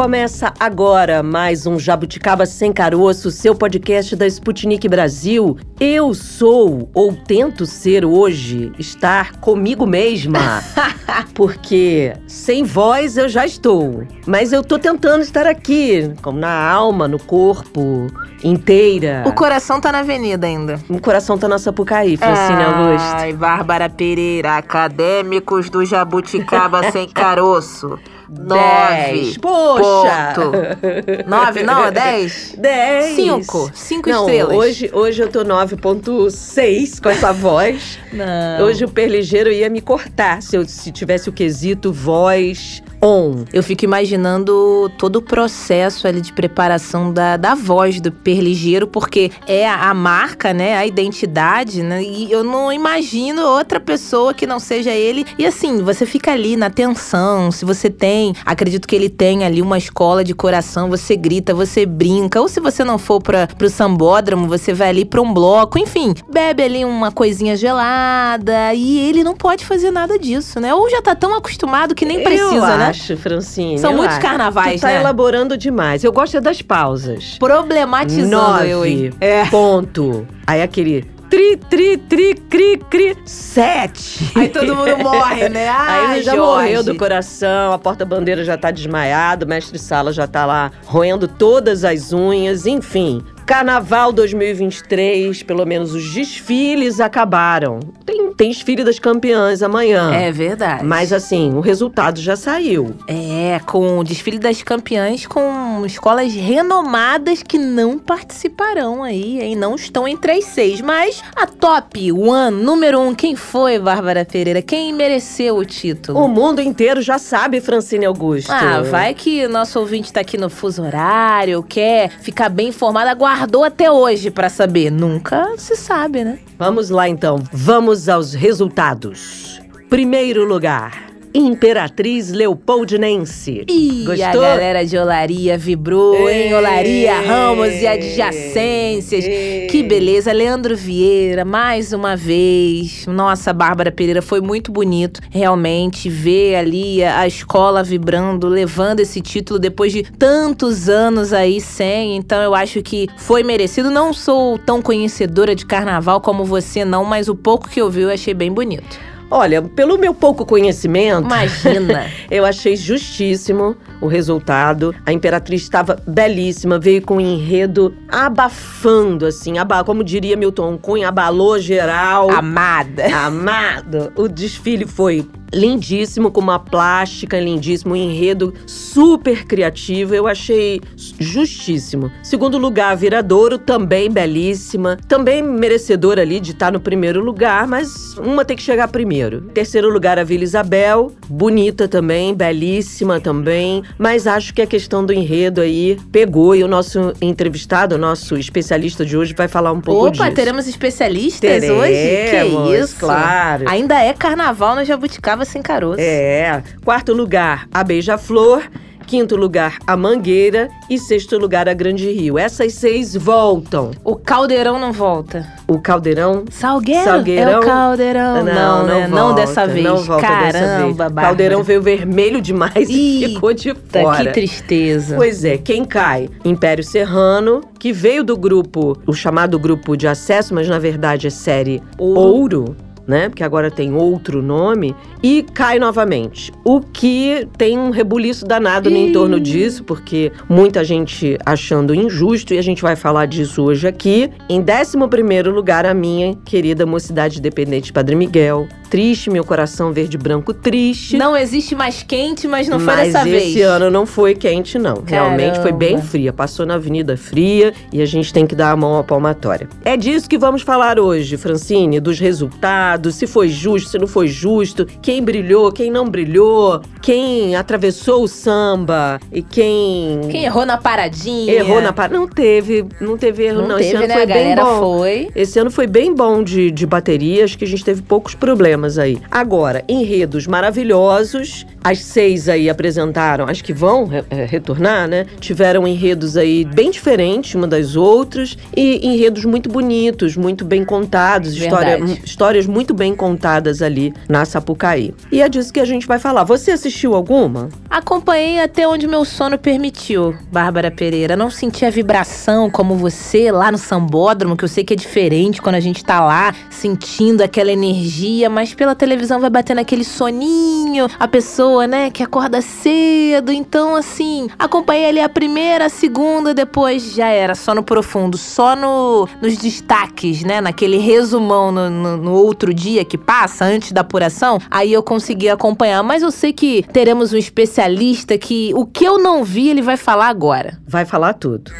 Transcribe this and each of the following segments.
Começa agora mais um Jabuticaba Sem Caroço, seu podcast da Sputnik Brasil. Eu sou, ou tento ser hoje, estar comigo mesma. porque sem voz eu já estou. Mas eu tô tentando estar aqui, como na alma, no corpo, inteira. O coração tá na avenida ainda. O coração tá na Sapucaí, Francine Augusto. Ai, Bárbara Pereira, acadêmicos do Jabuticaba Sem Caroço. Nove. Poxa! Ponto. Nove, não, é dez? Dez. Cinco. Cinco Não, estrelas. Hoje, hoje eu tô 9.6 com essa voz. Não. Hoje o perligeiro ia me cortar se eu se tivesse o quesito voz on. Eu fico imaginando todo o processo ali de preparação da, da voz do perligeiro, porque é a, a marca, né? A identidade, né? E eu não imagino outra pessoa que não seja ele. E assim, você fica ali na tensão. Se você tem, acredito que ele tem ali uma escola de coração, você grita, você brinca. Ou se você não for pra, pro sambódromo, você vai ali pra um bloco. Enfim, bebe ali uma coisinha gelada. E ele não pode fazer nada disso, né? Ou já tá tão acostumado que nem precisa, eu né? acho, Francine. São muitos acho. carnavais, tu tá né? elaborando demais. Eu gosto é das pausas. Problematizando Nove. eu, hein? É. Ponto. Aí aquele tri, tri, tri, cri, cri, sete. Aí todo mundo morre, né? Aí Ai, ele já Jorge. morreu do coração, a porta-bandeira já tá desmaiado, o mestre Sala já tá lá roendo todas as unhas, enfim. Carnaval 2023, pelo menos os desfiles acabaram. Tem, tem desfile das campeãs amanhã. É verdade. Mas assim, o resultado já saiu. É, com o desfile das campeãs com escolas renomadas que não participarão aí, hein? Não estão entre as seis. Mas a top one, número um, quem foi, Bárbara Pereira? Quem mereceu o título? O mundo inteiro já sabe, Francine Augusto. Ah, vai que nosso ouvinte tá aqui no fuso horário, quer ficar bem informado, aguardou até hoje pra saber. Nunca se sabe, né? Vamos lá então, vamos aos resultados. Primeiro lugar, Imperatriz Leopoldinense. E a Gostou? galera de Olaria vibrou, hein? Ei. Olaria, Ramos e adjacências. Ei. Que beleza. Leandro Vieira, mais uma vez. Nossa, Bárbara Pereira, foi muito bonito realmente ver ali a a escola vibrando, levando esse título depois de tantos anos aí sem. Então eu acho que foi merecido. Não sou tão conhecedora de carnaval como você, não, mas o pouco que eu vi eu achei bem bonito. Olha, pelo meu pouco conhecimento, Imagina. eu achei justíssimo o resultado. A Imperatriz estava belíssima, veio com um enredo abafando, assim, aba como diria Milton Cunha, abalou geral. Amada. Amado! O desfile foi lindíssimo, com uma plástica lindíssima, um enredo super criativo. Eu achei justíssimo. Segundo lugar, Viradouro, também belíssima. Também merecedora ali de estar no primeiro lugar, mas uma tem que chegar primeiro. Terceiro lugar, a Vila Isabel, bonita também, belíssima também. Mas acho que a questão do enredo aí pegou e o nosso entrevistado, o nosso especialista de hoje, vai falar um pouco Opa, disso. teremos especialistas Teremos, hoje? Que isso? claro. Ainda é carnaval no Jabuticaba sem caroço. É. Quarto lugar, a Beija-Flor. Quinto lugar, a Mangueira. E sexto lugar, a Grande Rio. Essas seis voltam. O caldeirão não volta. O Caldeirão. Salgueiro? Salgueirão? É o caldeirão. Não, né? Não volta, dessa vez. Não volta Caramba, dessa vez. Bárbara. Caldeirão veio vermelho demais e Eita, ficou de Que fora. tristeza. Pois é, quem cai? Império Serrano, que veio do grupo, o chamado grupo de acesso, mas na verdade é série Ouro. Né? Porque agora tem outro nome. E cai novamente. O que tem um rebuliço danado no entorno disso, porque muita gente achando injusto, e a gente vai falar disso hoje aqui. Em 11 lugar, a minha querida Mocidade Independente Padre Miguel. Triste, meu coração verde branco triste. Não existe mais quente, mas não foi Mas dessa esse vez. ano não foi quente, não. Realmente foi bem Caramba. fria. Passou na Avenida Fria e a gente tem que dar a mão à palmatória. É disso que vamos falar hoje, Francine, dos jurado, se foi justo, se não foi justo, quem brilhou, quem não brilhou, quem atravessou o samba e quem. Quem errou na paradinha. Errou na paradinha. Não teve, não teve erro, não. não. Teve, Esse ano né? foi bem bom. foi. Esse ano foi bem bom de, de bateria, acho que a gente teve poucos problemas aí. Agora, enredos maravilhosos. As seis aí apresentaram, acho que vão re- é, retornar, né? Tiveram enredos aí bem diferentes uma das outras e enredos muito bonitos, muito bem contados, história- histórias muito bem contadas ali na Sapucaí. E é disso que a gente vai falar. Você assistiu alguma? Acompanhei até onde meu sono permitiu, Bárbara Pereira. Não senti a vibração como você lá no sambódromo, que eu sei que é diferente quando a gente tá lá sentindo aquela energia, mas pela televisão vai batendo aquele soninho, a pessoa, né, que acorda cedo. Então, assim, acompanhei ali a primeira, a segunda, depois já era, só no profundo, só no, nos destaques, né, naquele resumão no, no- no outro dia que passa, antes da apuração, aí eu consegui acompanhar. Mas eu sei que teremos um especialista que o que eu não vi, ele vai falar agora. Vai falar tudo.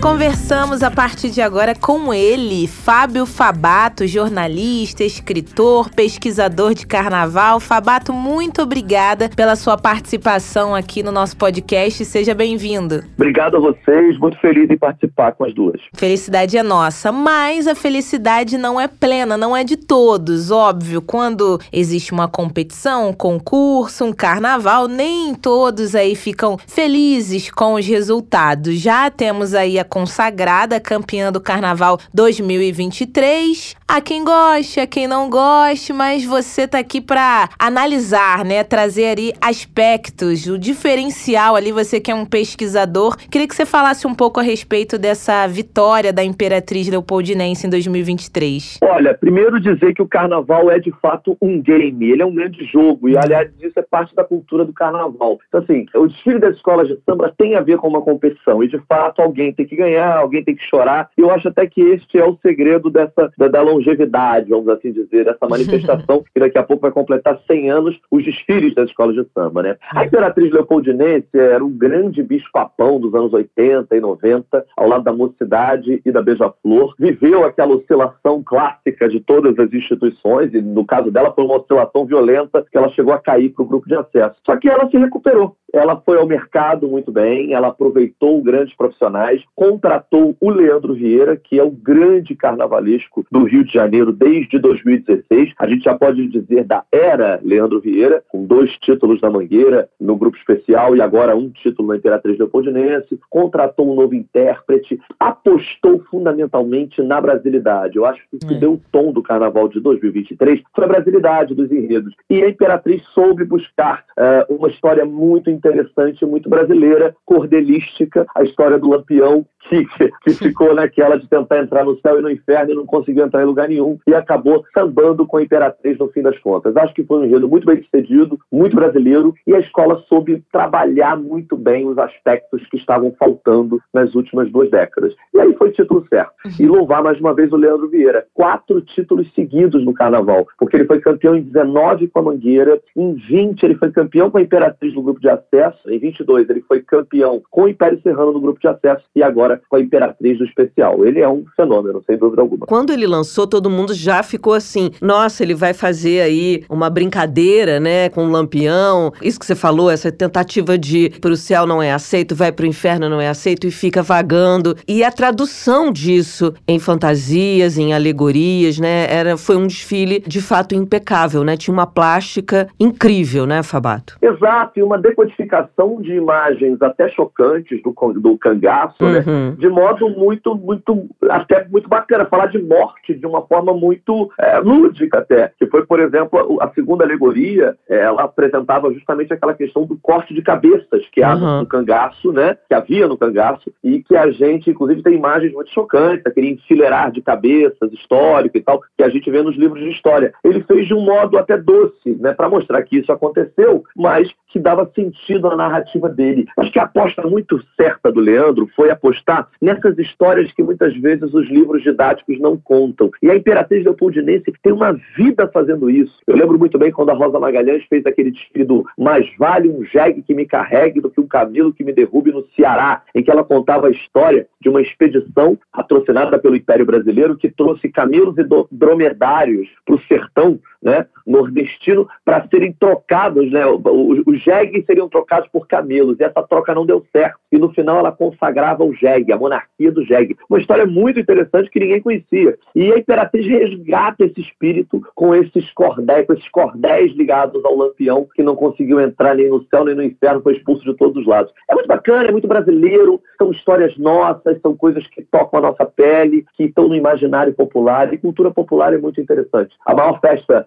Conversamos a partir de agora com ele, Fábio Fabato, jornalista, escritor, pesquisador de carnaval. Fabato, muito obrigada pela sua participação aqui no nosso podcast. Seja bem-vindo. Obrigado a vocês, muito feliz em participar com as duas. Felicidade é nossa, mas a felicidade não é plena, não é de todos. Óbvio, quando existe uma competição, um concurso, um carnaval, nem todos aí ficam felizes com os resultados. Já temos aí a consagrada campeã do carnaval 2023. Há quem goste, há quem não goste, mas você tá aqui para analisar, né, trazer ali aspectos, o diferencial ali, você que é um pesquisador. Queria que você falasse um pouco a respeito dessa vitória da Imperatriz Leopoldinense em 2023. Olha, primeiro dizer que o carnaval é de fato um game, ele é um grande jogo, e aliás, isso é parte da cultura do carnaval. Então, assim, o desfile das escolas de samba tem a ver com uma competição, e de fato alguém tem que ganhar, alguém tem que chorar. E eu acho até que este é o segredo dessa da, da longevidade, vamos assim dizer, dessa manifestação que daqui a pouco vai completar 100 anos os desfiles das escolas de samba, né? A Imperatriz Leopoldinense era um grande bicho-papão dos anos 80 e 90, ao lado da Mocidade e da Beija-Flor. Viveu aquela oscilação clássica de todas as instituições, e no caso dela foi uma oscilação violenta que ela chegou a cair para o grupo de acesso. Só que ela se recuperou. Ela foi ao mercado muito bem, ela aproveitou grandes profissionais, contratou o Leandro Vieira, que é o grande carnavalesco do Rio de Janeiro desde 2016. A gente já pode dizer da era Leandro Vieira, com dois títulos na Mangueira, no grupo especial, e agora um título na Imperatriz Leopoldinense. Contratou um novo intérprete, apostou fundamentalmente na brasilidade. Eu acho que o que É. deu o tom do carnaval de 2023 foi a brasilidade dos enredos. E a Imperatriz soube buscar eh, uma história muito interessante, muito brasileira, cordelística, a história do Lampião, que, que, ficou naquela de tentar entrar no céu e no inferno e não conseguiu entrar em lugar nenhum, e acabou sambando com a Imperatriz no fim das contas. Acho que foi um enredo muito bem sucedido, muito brasileiro, e a escola soube trabalhar muito bem os aspectos que estavam faltando nas últimas duas décadas. E aí foi título certo. E louvar mais uma vez o Leandro Vieira. Quatro títulos seguidos no carnaval, porque ele foi campeão em 19 com a Mangueira, em 20 ele foi campeão com a Imperatriz no grupo de acesso, em 22 ele foi campeão com o Império Serrano no grupo de acesso e agora com a Imperatriz do especial. Ele é um fenômeno, sem dúvida alguma. Quando ele lançou, todo mundo já ficou assim: nossa, ele vai fazer aí uma brincadeira, né, com o lampião. Isso que você falou, essa tentativa de pro céu não é aceito, vai pro inferno não é aceito e fica vagando. E a tradução disso em fantasias, em alegorias, né, era, foi um desfile de fato impecável, né? Tinha uma plástica incrível, né, Fabato? Exato, e uma decodificação de imagens até chocantes do, do cangaço, né? Uhum. de modo muito, muito, até muito bacana, falar de morte de uma forma muito é, lúdica até, que foi, por exemplo, a segunda alegoria, é, ela apresentava justamente aquela questão do corte de cabeças que há Uhum. no cangaço, né, que havia no cangaço, e que a gente, inclusive, tem imagens muito chocantes, aquele enfileirar de cabeças histórico e tal, que a gente vê nos livros de história. Ele fez de um modo até doce, né, para mostrar que isso aconteceu, mas que dava sentido sentido à narrativa dele. Acho que a aposta muito certa do Leandro foi apostar nessas histórias que muitas vezes os livros didáticos não contam. E a Imperatriz Leopoldinense tem uma vida fazendo isso. Eu lembro muito bem quando a Rosa Magalhães fez aquele desfile do Mais vale um jegue que me carregue do que um camelo que me derrube no Ceará, em que ela contava a história de uma expedição patrocinada pelo Império Brasileiro que trouxe camelos e dromedários para o sertão né, nordestino para serem trocados, né, os, jegues seriam trocados por camelos, e essa troca não deu certo, e no final ela consagrava o jegue, a monarquia do jegue. Uma história muito interessante que ninguém conhecia. E a Imperatriz resgata esse espírito com esses cordéis, com esses cordéis ligados ao lampião, que não conseguiu entrar nem no céu nem no inferno, foi expulso de todos os lados. É muito bacana, é muito brasileiro, são histórias nossas, são coisas que tocam a nossa pele, que estão no imaginário popular, e cultura popular é muito interessante. A maior festa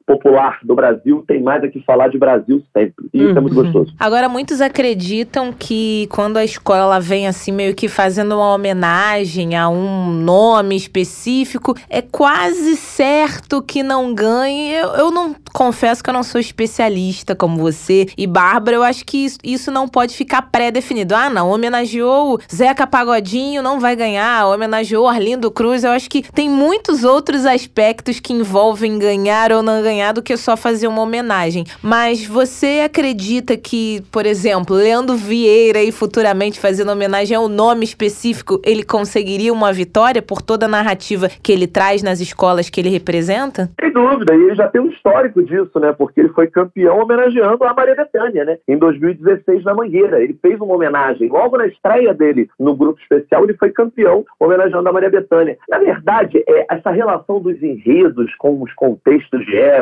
popular do Brasil tem mais a que falar de Brasil sempre. E isso é muito uhum. gostoso. Agora, muitos acreditam que quando a escola vem assim, meio que fazendo uma homenagem a um nome específico, é quase certo que não ganhe. Eu, eu não confesso que eu não sou especialista como você. E Bárbara, eu acho que isso, isso não pode ficar pré-definido. Ah, não, homenageou Zeca Pagodinho, não vai ganhar. Homenageou Arlindo Cruz. Eu acho que tem muitos outros aspectos que envolvem ganhar ou não ganhar do que só fazer uma homenagem. Mas você acredita que, por exemplo, Leandro Vieira e futuramente fazendo homenagem ao nome específico, ele conseguiria uma vitória por toda a narrativa que ele traz nas escolas que ele representa? Sem dúvida, e ele já tem um histórico disso, né? Porque ele foi campeão homenageando a Maria Bethânia, né? Em 2016 na Mangueira. Ele fez uma homenagem. Logo na estreia dele no grupo especial, ele foi campeão homenageando a Maria Bethânia. Na verdade, é, essa relação dos enredos com os contextos de época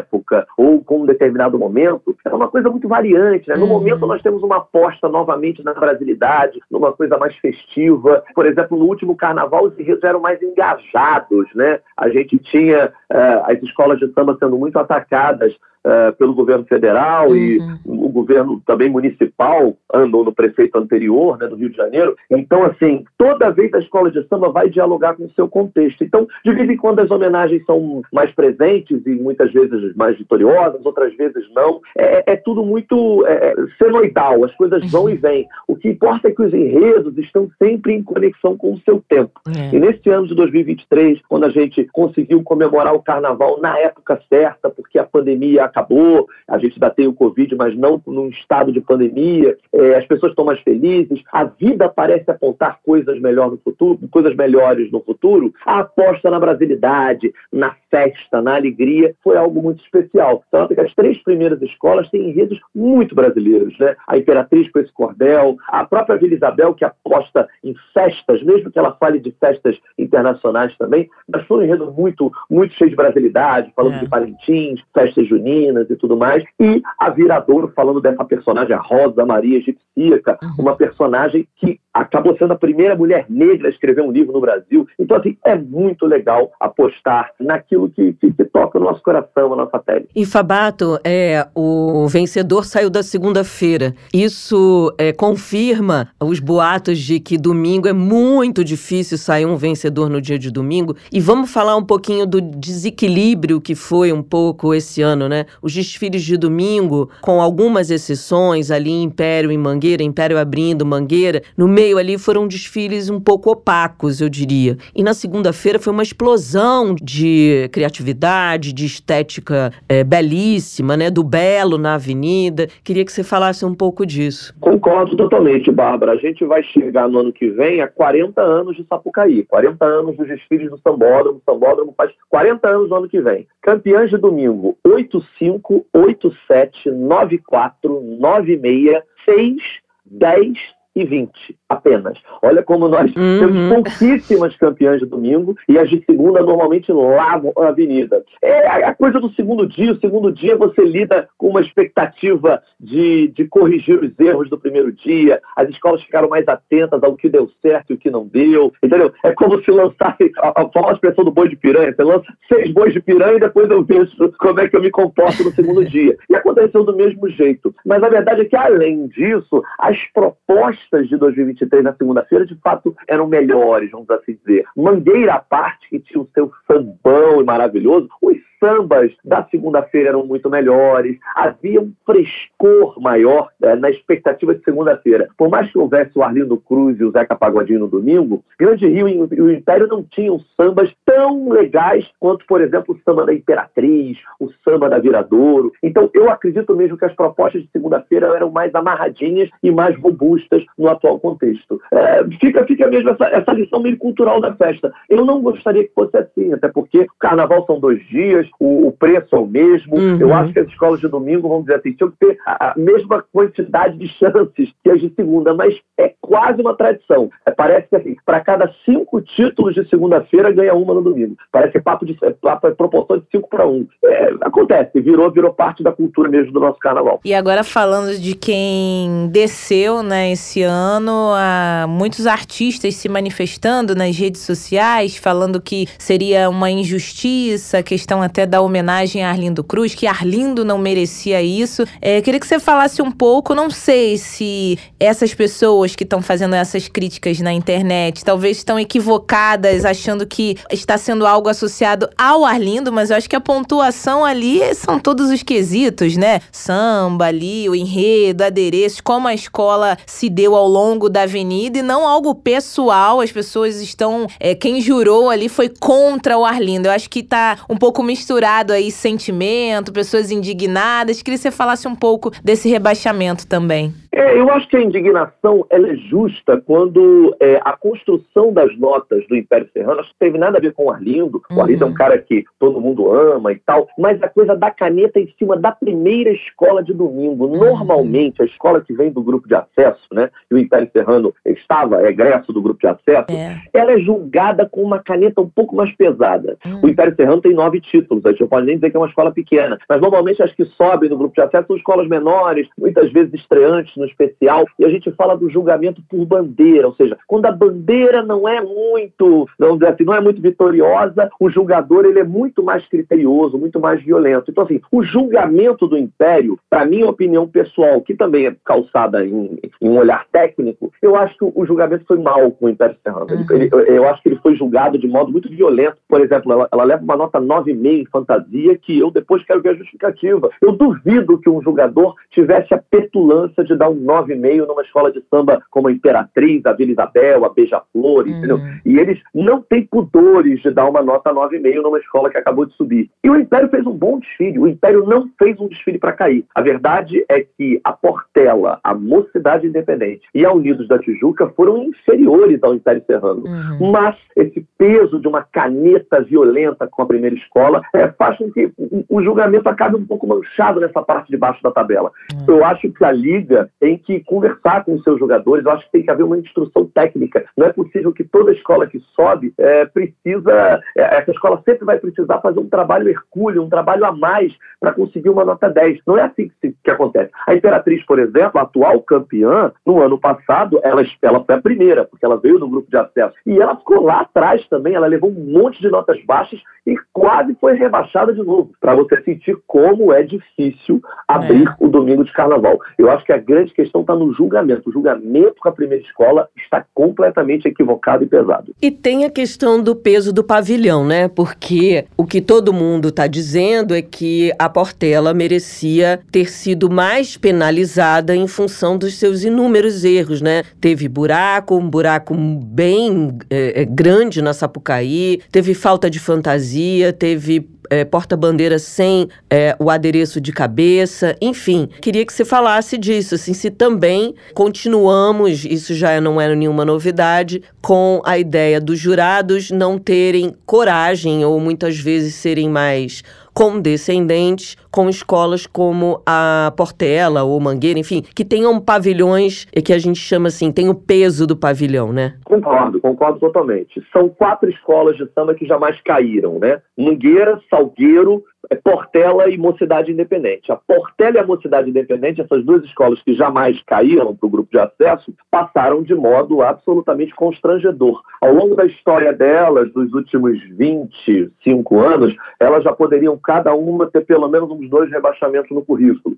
ou com um determinado momento é uma coisa muito variante, né? No uhum. momento nós temos uma aposta novamente na brasilidade, numa coisa mais festiva. Por exemplo, no último carnaval os enredos eram mais engajados, né? A gente tinha uh, as escolas de samba sendo muito atacadas uh, pelo governo federal uhum. e o governo também municipal andou no prefeito anterior, né, do Rio de Janeiro. Então, assim, toda vez a escola de samba vai dialogar com o seu contexto. Então, de vez em quando as homenagens são mais presentes e muitas vezes mais vitoriosas, outras vezes não. É, é tudo muito é, senoidal, as coisas vão uhum. e vêm. O que importa é que os enredos estão sempre em conexão com o seu tempo. É. E nesse ano de 2023, quando a gente conseguiu comemorar o carnaval na época certa, porque a pandemia acabou, a gente ainda tem o Covid, mas não num estado de pandemia, é, as pessoas estão mais felizes, a vida parece apontar coisas melhores no futuro, coisas melhores no futuro, a aposta na brasilidade, na festa, na alegria, foi algo muito especial. Tanto que as três primeiras escolas têm enredos muito brasileiros, né? A Imperatriz com esse cordel, a própria Vila Isabel, que aposta em festas, mesmo que ela fale de festas internacionais também, mas foi um enredo muito, muito cheio de brasilidade, falando é. de Valentins, festas juninas, e tudo mais. E a Viradouro falando dessa personagem, a Rosa Maria Egipcíaca, uhum. uma personagem que acabou sendo a primeira mulher negra a escrever um livro no Brasil. Então, assim, é muito legal apostar naquilo que, que, que toca o nosso coração, a nossa pele. E Fabato, é, o vencedor saiu da segunda-feira. Isso é, confirma os boatos de que domingo é muito difícil sair um vencedor no dia de domingo. E vamos falar um pouquinho do desequilíbrio que foi um pouco esse ano, né? Os desfiles de domingo, com algumas exceções ali Império e Mangueira, Império abrindo, Mangueira, no meio ali foram desfiles um pouco opacos, eu diria. E na segunda-feira foi uma explosão de criatividade, de estética é, belíssima, né? Do belo na avenida. Queria que você falasse um pouco disso. Concordo totalmente, Bárbara. A gente vai chegar no ano que vem a 40 anos de Sapucaí, 40 anos dos desfiles do Sambódromo. Sambódromo faz 40 anos no ano que vem. Campeãs de domingo, 85, 87, 94, 96, 6, 10 e 20 apenas. Olha como nós uhum. temos pouquíssimas campeãs de domingo e as de segunda normalmente lavam a avenida. É a coisa do segundo dia. O segundo dia você lida com uma expectativa de, de corrigir os erros do primeiro dia. As escolas ficaram mais atentas ao que deu certo e o que não deu. Entendeu? É como se lançasse a, a famosa expressão do boi de piranha. Você lança seis bois de piranha e depois eu vejo como é que eu me comporto no segundo dia. E aconteceu do mesmo jeito. Mas a verdade é que, além disso, as propostas de 2020 23 na segunda-feira, de fato, eram melhores, vamos assim dizer. Mangueira à parte, que tinha o seu sambão maravilhoso, os sambas da segunda-feira eram muito melhores, havia um frescor maior é, na expectativa de segunda-feira. Por mais que houvesse o Arlindo Cruz e o Zeca Pagodinho no domingo, Grande Rio e o Império não tinham sambas tão legais quanto, por exemplo, o samba da Imperatriz, o samba da Viradouro. Então, eu acredito mesmo que as propostas de segunda-feira eram mais amarradinhas e mais robustas no atual contexto. É, fica, fica mesmo essa, essa lição meio cultural da festa. Eu não gostaria que fosse assim, até porque o carnaval são dois dias, o, o preço é o mesmo. Uhum. Eu acho que as escolas de domingo, vamos dizer assim, tinham que ter a, mesma quantidade de chances que as de segunda, mas é quase uma tradição. É, parece que assim, para cada cinco títulos de segunda-feira, ganha uma no domingo. Parece que é papo de é, papo, é proporção de cinco para um. É, acontece, virou, virou parte da cultura mesmo do nosso carnaval. E agora falando de quem desceu, né, esse ano, há muitos artistas se manifestando nas redes sociais, falando que seria uma injustiça, questão até da homenagem a Arlindo Cruz, que Arlindo não merecia isso. É, queria que você falasse um pouco, não sei se essas pessoas que estão fazendo essas críticas na internet talvez estão equivocadas, achando que está sendo algo associado ao Arlindo, mas eu acho que a pontuação ali são todos os quesitos, né? Samba ali, o enredo, adereços, como a escola se deu ao longo da avenida e não algo pessoal. As pessoas estão. É, quem jurou ali foi contra o Arlindo. Eu acho que tá um pouco misturado aí sentimento, pessoas indignadas. Queria que você falasse um pouco desse rebaixamento também. É, eu acho que a indignação ela é justa quando é, a construção das notas do Império Serrano acho que teve nada a ver com o Arlindo. Uhum. O Arlindo é um cara que todo mundo ama e tal, mas a coisa da caneta em cima da primeira escola de domingo. Uhum. Normalmente, a escola que vem do grupo de acesso, né, e o Império Serrano estava egresso do grupo de acesso, é. ela é julgada com uma caneta um pouco mais pesada. Uhum. O Império Serrano tem nove títulos, a gente não pode nem dizer que é uma escola pequena, mas normalmente as que sobem no grupo de acesso são escolas menores, muitas vezes estreantes no especial, e a gente fala do julgamento por bandeira, ou seja, quando a bandeira não é muito, não assim, não é muito vitoriosa, o julgador ele é muito mais criterioso, muito mais violento. Então, assim, o julgamento do Império, para minha opinião pessoal, que também é calçada em, em, um olhar técnico, eu acho que o julgamento foi mal com o Império Serrano. Uhum. Ele, eu acho que ele foi julgado de modo muito violento. Por exemplo, ela, ela leva uma nota 9,5 em fantasia, que eu depois quero ver a justificativa. Eu duvido que um julgador tivesse a petulância de dar um 9,5 numa escola de samba como a Imperatriz, a Vila Isabel, a Beija-Flor, uhum. entendeu? E eles não têm pudores de dar uma nota 9,5 numa escola que acabou de subir. E o Império fez um bom desfile. O Império não fez um desfile para cair. A verdade é que a Portela, a Mocidade Independente e a Unidos da Tijuca foram inferiores ao Império Serrano. Uhum. Mas esse peso de uma caneta violenta com a primeira escola é, faz com que o julgamento acabe um pouco manchado nessa parte de baixo da tabela. Uhum. Eu acho que a Liga tem que conversar com os seus jogadores, eu acho que tem que haver uma instrução técnica. Não é possível que toda escola que sobe é, precisa, é, essa escola sempre vai precisar fazer um trabalho hercúleo, um trabalho a mais para conseguir uma nota 10. Não é assim que, que, acontece. A Imperatriz, por exemplo, a atual campeã, no ano passado, ela, ela foi a primeira, porque ela veio no grupo de acesso. E ela ficou lá atrás também, ela levou um monte de notas baixas e quase foi rebaixada de novo, para você sentir como é difícil abrir é. o domingo de carnaval. Eu acho que a grande questão está no julgamento. O julgamento com a primeira escola está completamente equivocado e pesado. E tem a questão do peso do pavilhão, né? Porque o que todo mundo está dizendo é que a Portela merecia ter sido mais penalizada em função dos seus inúmeros erros, né? Teve buraco, um buraco bem é, grande na Sapucaí, teve falta de fantasia, teve é, porta-bandeira sem é, o adereço de cabeça, enfim. Queria que você falasse disso, assim, se também continuamos, isso já não era nenhuma novidade, com a ideia dos jurados não terem coragem ou muitas vezes serem mais condescendentes com escolas como a Portela ou Mangueira, enfim, que tenham pavilhões que a gente chama assim, tem o peso do pavilhão, né? Concordo, concordo totalmente. São quatro escolas de samba que jamais caíram, né? Mangueira, Salgueiro, é Portela e Mocidade Independente. A Portela e a Mocidade Independente, essas duas escolas que jamais caíram para o grupo de acesso, passaram de modo absolutamente constrangedor. Ao longo da história delas, dos últimos 25 anos, elas já poderiam cada uma ter pelo menos uns dois rebaixamentos no currículo.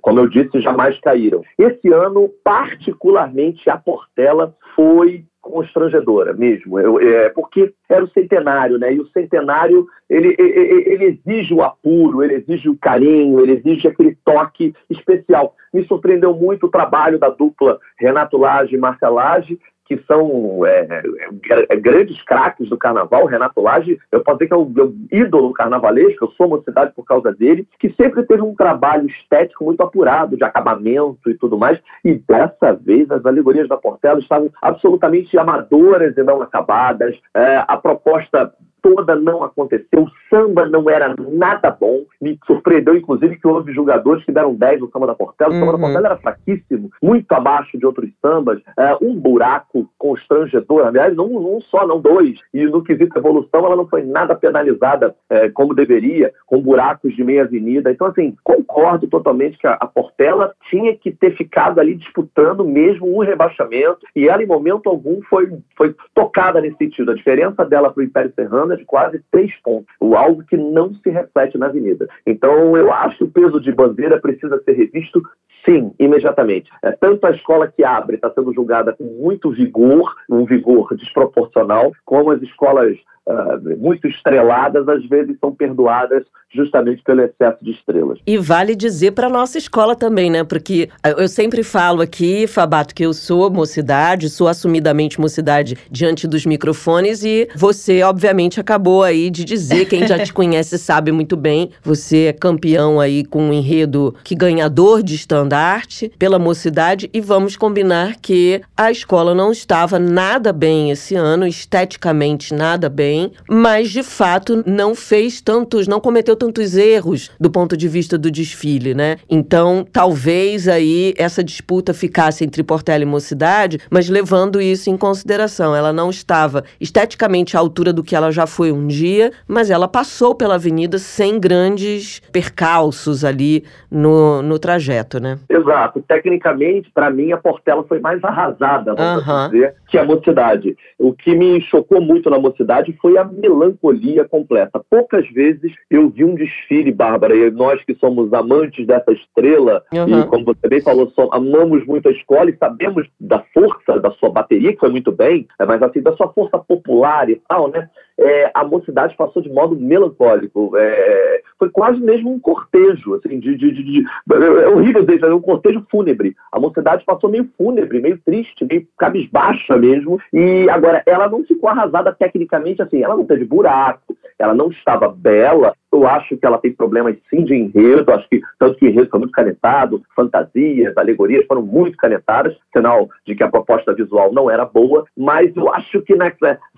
Como eu disse, jamais caíram. Esse ano, particularmente, a Portela foi constrangedora mesmo, eu, é, porque era o centenário, né? E o centenário ele, ele, ele, exige o apuro, ele exige o carinho, ele exige aquele toque especial. Me surpreendeu muito o trabalho da dupla Renato Lage e Marcia Lage, que são é, é, é, grandes craques do carnaval. Renato Lage, eu posso dizer que é o meu ídolo carnavalesco, eu sou uma cidade por causa dele, que sempre teve um trabalho estético muito apurado, de acabamento e tudo mais. E dessa vez as alegorias da Portela estavam absolutamente amadoras e não acabadas. É, a proposta toda não aconteceu, o samba não era nada bom, me surpreendeu inclusive que houve jogadores que deram 10 no samba da Portela, o samba da uhum. Portela era fraquíssimo, muito abaixo de outros sambas, é, um buraco constrangedor, aliás, não um só, não dois, e no quesito evolução ela não foi nada penalizada é, como deveria, com buracos de meia avenida, então assim, concordo totalmente que a, a Portela tinha que ter ficado ali disputando mesmo um rebaixamento, e ela em momento algum foi, foi tocada nesse sentido, a diferença dela para o Império Serrano de quase três pontos, o algo que não se reflete na avenida. Então, eu acho que o peso de bandeira precisa ser revisto, sim, imediatamente. É, tanto a escola que abre está sendo julgada com muito vigor, um vigor desproporcional, como as escolas uh, muito estreladas, às vezes são perdoadas justamente pelo excesso de estrelas. E vale dizer para nossa escola também, né? Porque eu sempre falo aqui, Fabato, que eu sou mocidade, sou assumidamente mocidade diante dos microfones e você, obviamente, acabou aí de dizer, quem já te conhece sabe muito bem, você é campeão aí com um enredo que ganhador de estandarte pela mocidade e vamos combinar que a escola não estava nada bem esse ano, esteticamente nada bem, mas de fato não fez tantos, não cometeu tantos erros do ponto de vista do desfile, né? Então, talvez aí essa disputa ficasse entre Portela e Mocidade, mas levando isso em consideração. Ela não estava esteticamente à altura do que ela já foi um dia, mas ela passou pela avenida sem grandes percalços ali no, no trajeto, né? Exato. Tecnicamente, para mim, a Portela foi mais arrasada, vamos uh -huh. dizer, que a Mocidade. O que me chocou muito na Mocidade foi a melancolia completa. Poucas vezes eu vi um desfile, Bárbara, e nós que somos amantes dessa estrela, uhum. e como você bem falou, amamos muito a escola e sabemos da força da sua bateria, que foi muito bem, mas assim, da sua força popular e tal, né? É, a mocidade passou de modo melancólico. É, foi quase mesmo um cortejo, assim, de, de, de, de é horrível dizer, um cortejo fúnebre. A mocidade passou meio fúnebre, meio triste, meio cabisbaixa mesmo. E agora, ela não ficou arrasada tecnicamente, assim, ela não teve buraco, ela não estava bela. Eu acho que ela tem problemas sim de enredo, acho que tanto que o enredo foi muito canetado, fantasias, alegorias foram muito canetadas, sinal de que a proposta visual não era boa, mas eu acho que né,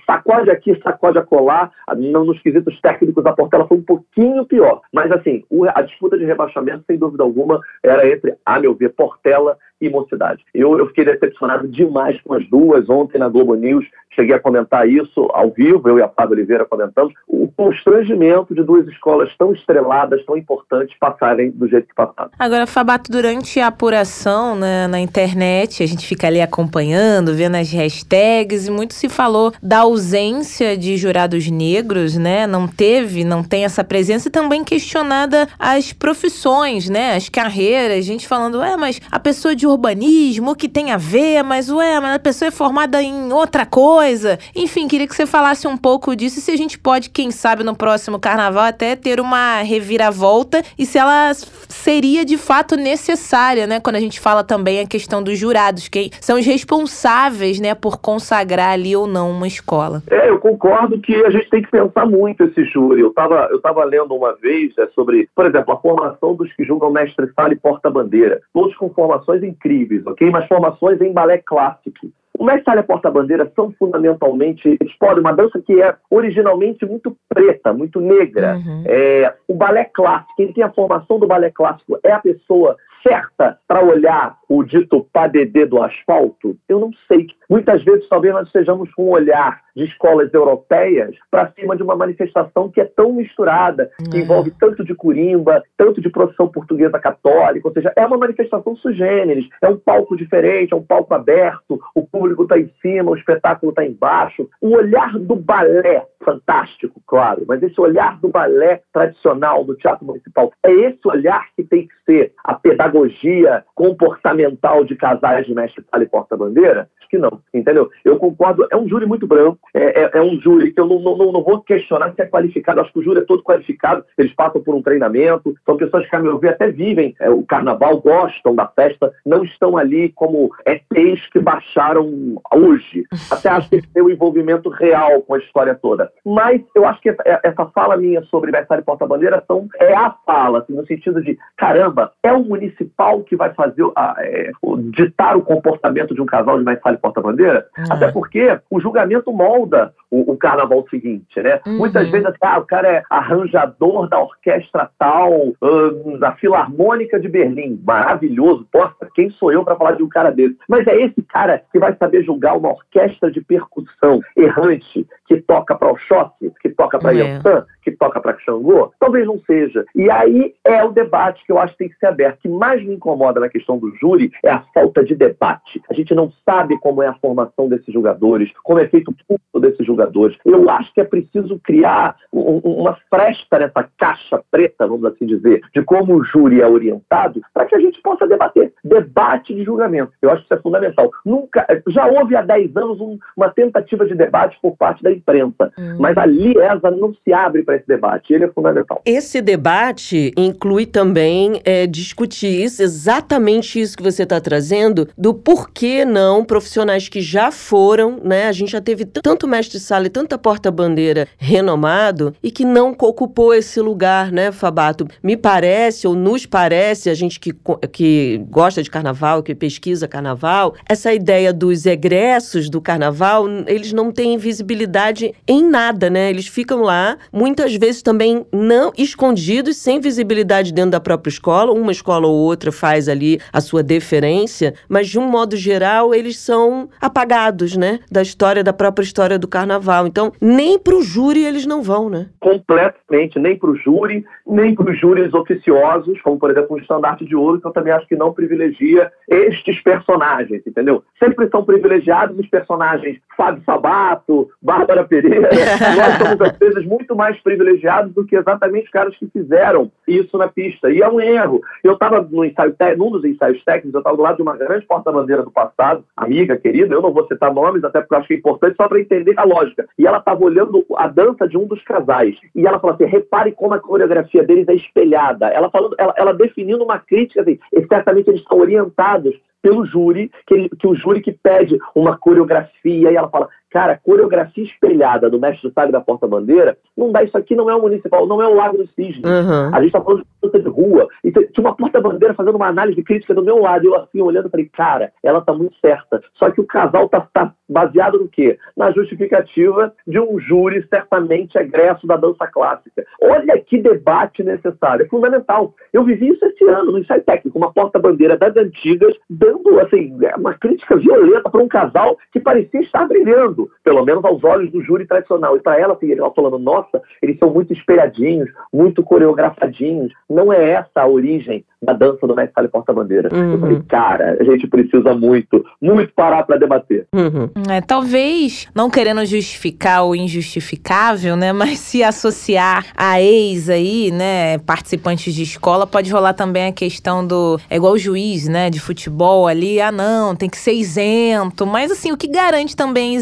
sacode aqui, sacode acolá, nos quesitos técnicos a Portela foi um pouquinho pior. Mas assim, a disputa de rebaixamento, sem dúvida alguma, era entre, a meu ver, Portela e Mocidade. Eu, eu fiquei decepcionado demais com as duas. Ontem na Globo News cheguei a comentar isso ao vivo, eu e a Fábio Oliveira comentamos, o constrangimento de duas escolas tão estreladas, tão importantes, passarem do jeito que passaram. Agora, Fabato, durante a apuração né, na internet, a gente fica ali acompanhando, vendo as hashtags, e muito se falou da ausência de jurados negros, né? Não teve, não tem essa presença, e também questionada as profissões, né? As carreiras, gente falando, é, mas a pessoa de urbanismo, o que tem a ver, mas ué, mas a pessoa é formada em outra coisa. Enfim, queria que você falasse um pouco disso e se a gente pode, quem sabe, no próximo carnaval até ter uma reviravolta e se ela seria de fato necessária, né? Quando a gente fala também a questão dos jurados, que são os responsáveis, né, por consagrar ali ou não uma escola. É, eu concordo que a gente tem que pensar muito esse júri. Eu estava eu tava lendo uma vez é, sobre, por exemplo, a formação dos que julgam mestre-sala e porta-bandeira. Todos com formações em incríveis, ok? Mas formações em balé clássico. O mestre porta-bandeira são fundamentalmente, podem, uma dança que é originalmente muito preta, muito negra. Uhum. É, o balé clássico, quem tem a formação do balé clássico é a pessoa certa para olhar o dito padedê do asfalto? Eu não sei. Muitas vezes talvez nós estejamos com um olhar de escolas europeias para cima de uma manifestação que é tão misturada, que uhum. envolve tanto de curimba, tanto de profissão portuguesa católica, ou seja, é uma manifestação sugêneres, é um palco diferente, é um palco aberto, o público está em cima, o espetáculo está embaixo. O olhar do balé, fantástico, claro, mas esse olhar do balé tradicional do teatro municipal, é esse olhar que tem que ser a pedagogia comportamental de casais de mestre-sala e porta-bandeira? Que não, entendeu? Eu concordo, é um júri muito branco, é, é, é um júri que eu não, não, não, vou questionar se é qualificado, acho que o júri é todo qualificado, eles passam por um treinamento, são pessoas que, a meu ver, até vivem é, o carnaval, gostam da festa, não estão ali como ETs que baixaram hoje. Até acho que tem um envolvimento real com a história toda. Mas eu acho que essa, essa fala minha sobre Versalhes Porta-Bandeira são, é a fala, assim, no sentido de, caramba, é o municipal que vai fazer, a, é, ditar o comportamento de um casal de Versalhes Porta-Bandeira? Uhum. Até porque o julgamento molda o, o carnaval seguinte, né? Uhum. Muitas vezes, assim, ah, o cara é arranjador da orquestra tal, uh, da Filarmônica de Berlim. Maravilhoso. Poxa, quem sou eu para falar de um cara desse? Mas é esse cara que vai saber julgar uma orquestra de percussão errante que toca para o choque, que toca para é. Yansan, que toca para Xangô? Talvez não seja. E aí é o debate que eu acho que tem que ser aberto. O que mais me incomoda na questão do júri é a falta de debate. A gente não sabe como é a formação desses jogadores, como é feito o público desses jogadores. Eu acho que é preciso criar um, uma fresta nessa caixa preta, vamos assim dizer, de como o júri é orientado, para que a gente possa debater. Debate de julgamento. Eu acho que isso é fundamental. Nunca, já houve há 10 anos um, uma tentativa de debate por parte da imprensa, hum. mas a Liesa não se abre para esse debate. Ele é fundamental. Esse debate inclui também é, discutir isso, exatamente isso que você está trazendo, do porquê não profissionais que já foram, né? A gente já teve tanto mestre-sala e tanta porta-bandeira renomado e que não ocupou esse lugar, né, Fabato? Me parece, ou nos parece, a gente que, que gosta de carnaval, que pesquisa carnaval, essa ideia dos egressos do carnaval, eles não têm visibilidade em nada, né? Eles ficam lá, muitas vezes também não escondidos, sem visibilidade dentro da própria escola. Uma escola ou outra faz ali a sua deferência, mas de um modo geral eles são apagados, né? Da história, da própria história do carnaval. Então, nem para o júri eles não vão, né? Completamente, nem para o júri, nem para os júris oficiosos, como por exemplo o Estandarte de Ouro, que eu também acho que não privilegia estes personagens, entendeu? Sempre são privilegiados os personagens Fábio Sabato, Bárbara Pereira. Nós somos, às vezes, muito mais privilegiados do que exatamente os caras que fizeram isso na pista. E é um erro. Eu estava no ensaio, num dos ensaios técnicos, eu estava do lado de uma grande porta-bandeira do passado, amiga, querida, eu não vou citar nomes, até porque eu acho que é importante só para entender a lógica. E ela estava olhando a dança de um dos casais. E ela falou assim: repare como a coreografia deles é espelhada. Ela falando, ela, ela definindo uma crítica assim, certamente eles estão orientados pelo júri, que, ele, que o júri que pede uma coreografia e ela fala, Cara, coreografia espelhada do mestre Sabe da Porta-Bandeira, não dá isso aqui, não é o municipal, não é o Lago do Cisne. Uhum. A gente tá falando de dança de rua. E tinha uma porta-bandeira fazendo uma análise crítica do meu lado. E eu assim, olhando, falei, cara, ela tá muito certa. Só que o casal tá, tá baseado no quê? Na justificativa de um júri certamente egresso da dança clássica. Olha que debate necessário. É fundamental. Eu vivi isso esse ano, no ensaio técnico, uma porta-bandeira das antigas, dando, assim, uma crítica violenta para um casal que parecia estar brilhando pelo menos aos olhos do júri tradicional. E para ela, assim, ela falando, nossa, eles são muito espelhadinhos, muito coreografadinhos. Não é essa a origem da dança do mestre porta-bandeira. Uhum. Eu falei, cara, a gente precisa muito, muito parar para debater. Uhum. É, talvez, não querendo justificar o injustificável, né, mas se associar a ex aí, né, participantes de escola, pode rolar também a questão do, é igual o juiz, né, de futebol ali, ah não, tem que ser isento, mas assim, o que garante também a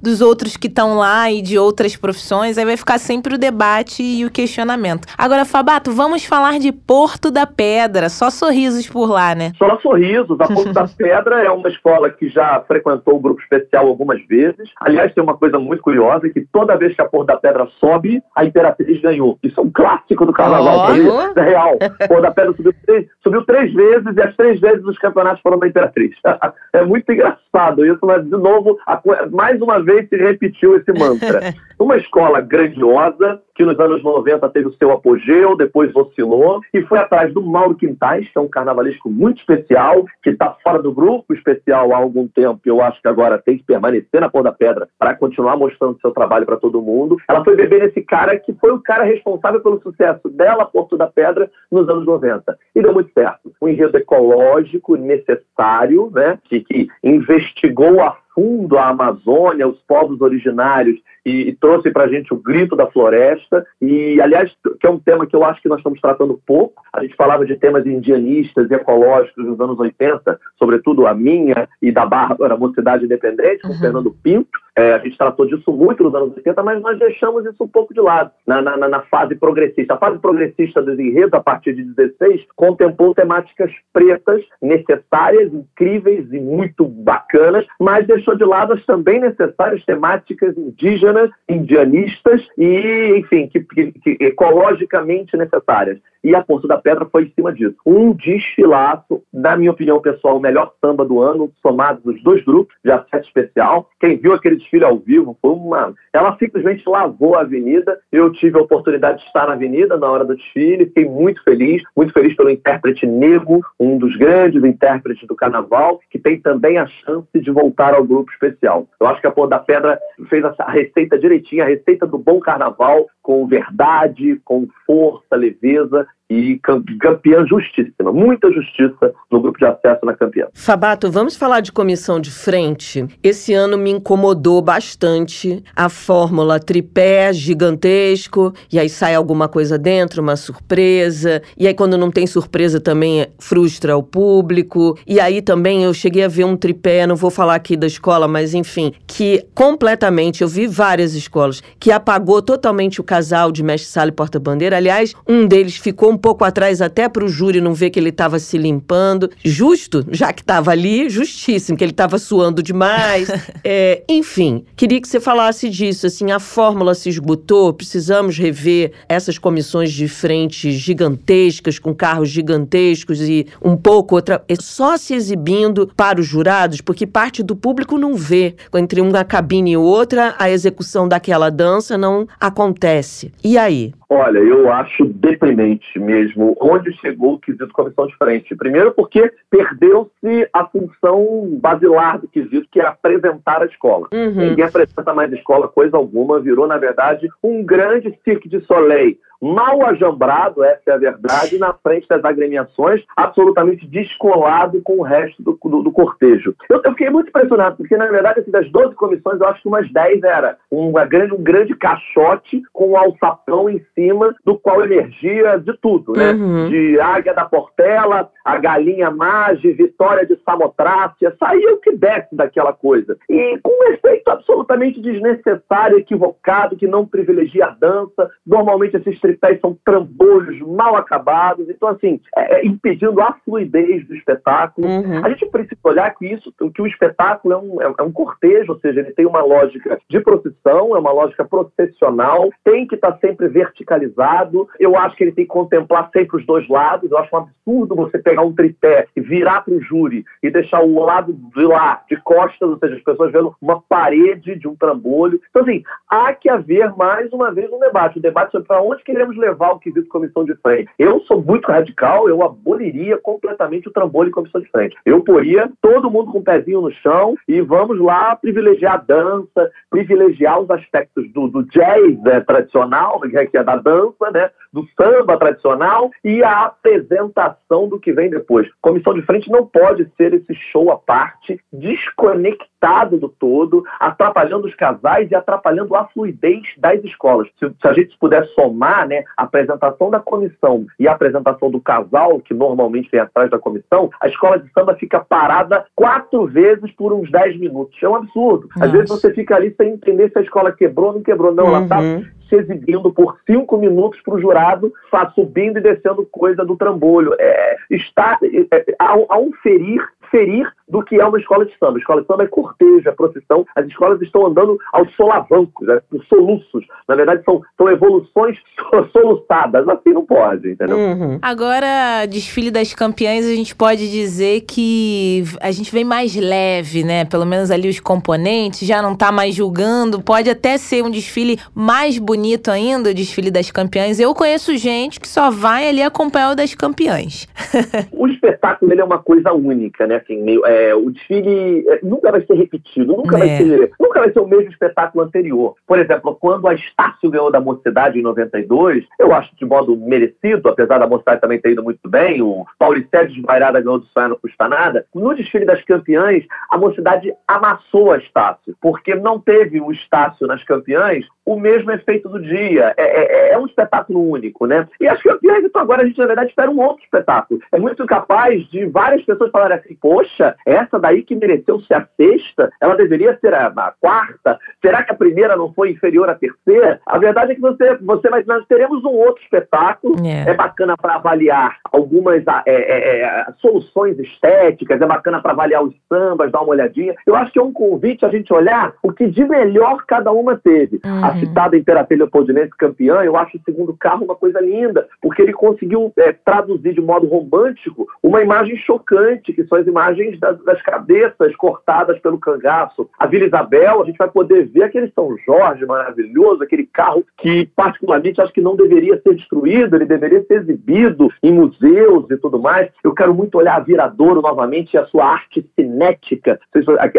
dos outros que estão lá e de outras profissões, aí vai ficar sempre o debate e o questionamento. Agora, Fabato, vamos falar de Porto da Pedra, só sorrisos por lá, né? Só sorrisos. A Ponte da Pedra é uma escola que já frequentou o grupo especial algumas vezes. Aliás, tem uma coisa muito curiosa, que toda vez que a Porta da Pedra sobe, a Imperatriz ganhou. Isso é um clássico do carnaval. Oh. É real. A Porta da Pedra subiu três, subiu três vezes e as três vezes os campeonatos foram da Imperatriz. é muito engraçado isso, mas, de novo, a, mais uma vez se repetiu esse mantra. Uma escola grandiosa, que nos anos 90 teve o seu apogeu, depois oscilou, e foi atrás do Mauro Quintais, que é um carnavalesco muito especial, que está fora do grupo especial há algum tempo, e eu acho que agora tem que permanecer na Pão da Pedra para continuar mostrando seu trabalho para todo mundo. Ela foi beber nesse cara que foi o cara responsável pelo sucesso dela, Porto da Pedra, nos anos 90. E deu muito certo. Um enredo ecológico necessário, né, que, que investigou a fundo a Amazônia, os povos originários e, e trouxe para a gente o grito da floresta. E, aliás, que é um tema que eu acho que nós estamos tratando pouco. A gente falava de temas indianistas e ecológicos nos anos 80, sobretudo a minha e da Bárbara, Mocidade Independente, com uhum. Fernando Pinto. É, a gente tratou disso muito nos anos 80, mas nós deixamos isso um pouco de lado na, na, na fase progressista. A fase progressista dos enredos, a partir de 16, contemplou temáticas pretas necessárias, incríveis e muito bacanas, mas deixou de lado as também necessárias temáticas indígenas, indianistas e, enfim, que, que, que ecologicamente necessárias. E a Força da Pedra foi em cima disso. Um desfilaço, na minha opinião pessoal, o melhor samba do ano, somado dos dois grupos de acesso especial. Quem viu aquele desfile ao vivo foi uma. Ela simplesmente lavou a avenida. Eu tive a oportunidade de estar na avenida na hora do desfile, fiquei muito feliz, muito feliz pelo intérprete Nego, um dos grandes intérpretes do carnaval, que tem também a chance de voltar ao grupo especial. Eu acho que a Força da Pedra fez a receita direitinho, a receita do bom carnaval, com verdade, com força, leveza e campeã justíssima, muita justiça no grupo de acesso na campeã. Fabato, vamos falar de comissão de frente? Esse ano me incomodou bastante a fórmula tripé gigantesco, e aí sai alguma coisa dentro, uma surpresa, e aí quando não tem surpresa também frustra o público, e aí também eu cheguei a ver um tripé, não vou falar aqui da escola, mas enfim, que completamente, eu vi várias escolas, que apagou totalmente o casal de mestre sala e porta-bandeira, aliás, um deles ficou um pouco atrás até para o júri não ver que ele estava se limpando. Justo, já que estava ali, justíssimo, que ele estava suando demais. é, enfim, queria que você falasse disso. Assim, a fórmula se esgotou, precisamos rever essas comissões de frente gigantescas, com carros gigantescos e um pouco outra. É só se exibindo para os jurados, porque parte do público não vê. Entre uma cabine e outra, a execução daquela dança não acontece. E aí? Olha, eu acho deprimente mesmo onde chegou o quesito comissão de frente. Primeiro porque perdeu-se a função basilar do quesito, que é apresentar a escola. Uhum. Ninguém apresenta mais a escola coisa alguma, virou, na verdade, um grande cirque de soleil mal ajambrado, essa é a verdade, na frente das agremiações, absolutamente descolado com o resto do, do, do cortejo. Eu, eu, fiquei muito impressionado, porque na verdade, assim, das 12 comissões, eu acho que umas 10 era uma grande, um grande caixote com um alçapão em cima, do qual emergia de tudo, né? Uhum. De Águia da Portela, a Galinha Mage, Vitória de Samotrácia, saía o que desce daquela coisa. E com um efeito absolutamente desnecessário, equivocado, que não privilegia a dança. Normalmente esses tripés são trambolhos mal acabados, então assim, é, é, impedindo a fluidez do espetáculo. Uhum. A gente precisa olhar que isso, que o espetáculo é um, é, é um cortejo, ou seja, ele tem uma lógica de procissão, é uma lógica processional, tem que estar tá sempre verticalizado. Eu acho que ele tem que contemplar sempre os dois lados. Eu acho um absurdo você pegar um tripé e virar para o júri e deixar o lado de lá, de costas, ou seja, as pessoas vendo uma parede de um trambolho. Então, assim, há que haver mais uma vez um debate. Um debate sobre para onde queremos levar o quesito comissão de frente. Eu sou muito radical, eu aboliria completamente o trambolho e comissão de frente. Eu poria todo mundo com o pezinho no chão e vamos lá privilegiar a dança, privilegiar os aspectos do, do jazz né, tradicional, que é da dança, né, do samba tradicional e a apresentação do que vem depois. Comissão de frente não pode ser esse show à parte, desconectado do todo, atrapalhando os casais e atrapalhando a fluidez das escolas. Se, se a gente puder somar né, a apresentação da comissão e a apresentação do casal, que normalmente vem atrás da comissão, a escola de samba fica parada quatro vezes por uns dez minutos. É um absurdo. Às vezes você fica ali sem entender se a escola quebrou ou não quebrou. Não, uhum. ela está se exibindo por cinco minutos para o jurado, subindo e descendo coisa do trambolho. É, está, é, é, há, há um ferir ferir do que é uma escola de samba. A escola de samba é cortejo, é procissão. As escolas estão andando aos solavancos, né, soluços. Na verdade, são, são evoluções soluçadas. Assim não pode, entendeu? Uhum. Agora, desfile das campeãs, a gente pode dizer que a gente vem mais leve, né? Pelo menos ali os componentes, já não tá mais julgando. Pode até ser um desfile mais bonito ainda, o desfile das campeãs. Eu conheço gente que só vai ali acompanhar o das campeãs. o espetáculo ele é uma coisa única, né? Né? Assim, meio, é, o desfile é, nunca vai ser repetido, nunca, vai É. ser, nunca vai ser o mesmo espetáculo anterior. Por exemplo, quando a Estácio ganhou da Mocidade em 92, eu acho de modo merecido, apesar da Mocidade também ter ido muito bem, o Paulicéio Desvairada ganhou do Sonhar Não Custa Nada, no desfile das campeãs, a Mocidade amassou a Estácio, porque não teve o Estácio nas campeãs o mesmo efeito do dia. É, é- é um espetáculo único, né? E as campeãs, então agora a gente, na verdade, espera um outro espetáculo. É muito capaz de várias pessoas falarem assim, poxa, essa daí que mereceu ser a sexta, ela deveria ser a, a quarta? Será que a primeira não foi inferior à terceira? A verdade é que você, você vai, nós teremos um outro espetáculo. É. É bacana para avaliar algumas é, é, é, soluções estéticas, é bacana para avaliar os sambas, dar uma olhadinha. Eu acho que é um convite a gente olhar o que de melhor cada uma teve. A Uhum. citada Imperatriz Leopoldinense campeã, eu acho o segundo carro uma coisa linda, porque ele conseguiu é, traduzir de modo romântico uma imagem chocante, que são as imagens das, das cabeças cortadas pelo cangaço. A Vila Isabel, a gente vai poder ver aquele São Jorge maravilhoso, aquele carro que, particularmente, acho que não deveria ser destruído, ele deveria ser exibido em museus e tudo mais. Eu quero muito olhar a Viradouro novamente e a sua arte cinética,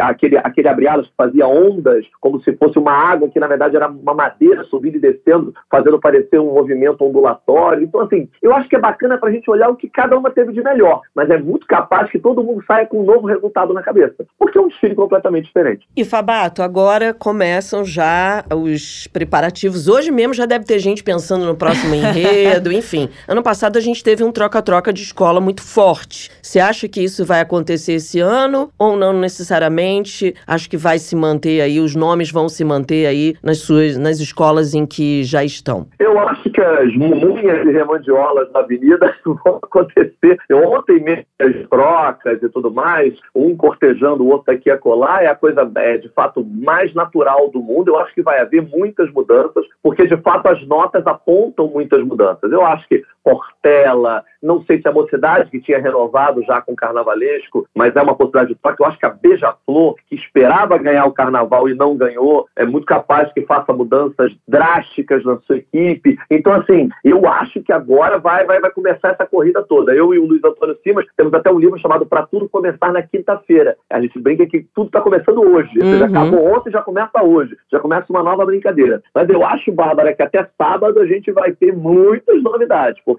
aquele, aquele abre-alas que fazia ondas, como se fosse uma água que, na verdade, era uma madeira subindo e descendo, fazendo parecer um movimento ondulatório. Então, assim, eu acho que é bacana para a gente olhar o que cada uma teve de melhor, mas é muito capaz que todo mundo saia com um novo resultado na cabeça, porque é um desfile completamente diferente. E Fabato, agora começam já os preparativos. Hoje mesmo já deve ter gente pensando no próximo enredo, enfim. Ano passado a gente teve um troca-troca de escola muito forte. Você acha que isso vai acontecer esse ano ou não necessariamente? Acho que vai se manter aí, os nomes vão se manter aí nas suas nas escolas em que já estão. Eu acho que as mumunhas e remandiolas na avenida vão acontecer. Ontem mesmo, as trocas e tudo mais, um cortejando o outro aqui a colar, é a coisa, é, de fato, mais natural do mundo. Eu acho que vai haver muitas mudanças, porque, de fato, as notas apontam muitas mudanças. Eu acho que Portela, não sei se a Mocidade, que tinha renovado já com o Carnavalesco, mas é uma possibilidade de troca. Eu acho que a Beija-Flor, que esperava ganhar o Carnaval e não ganhou, é muito capaz que faça mudanças drásticas na sua equipe. Então, assim, eu acho que agora vai, vai, vai começar essa corrida toda. Eu e o Luiz Antônio Simas temos até um livro chamado Pra Tudo Começar na Quinta-feira. A gente brinca que tudo está começando hoje. Seja, Uhum. acabou ontem já começa hoje. Já começa uma nova brincadeira. Mas eu acho, Bárbara, que até sábado a gente vai ter muitas novidades, porque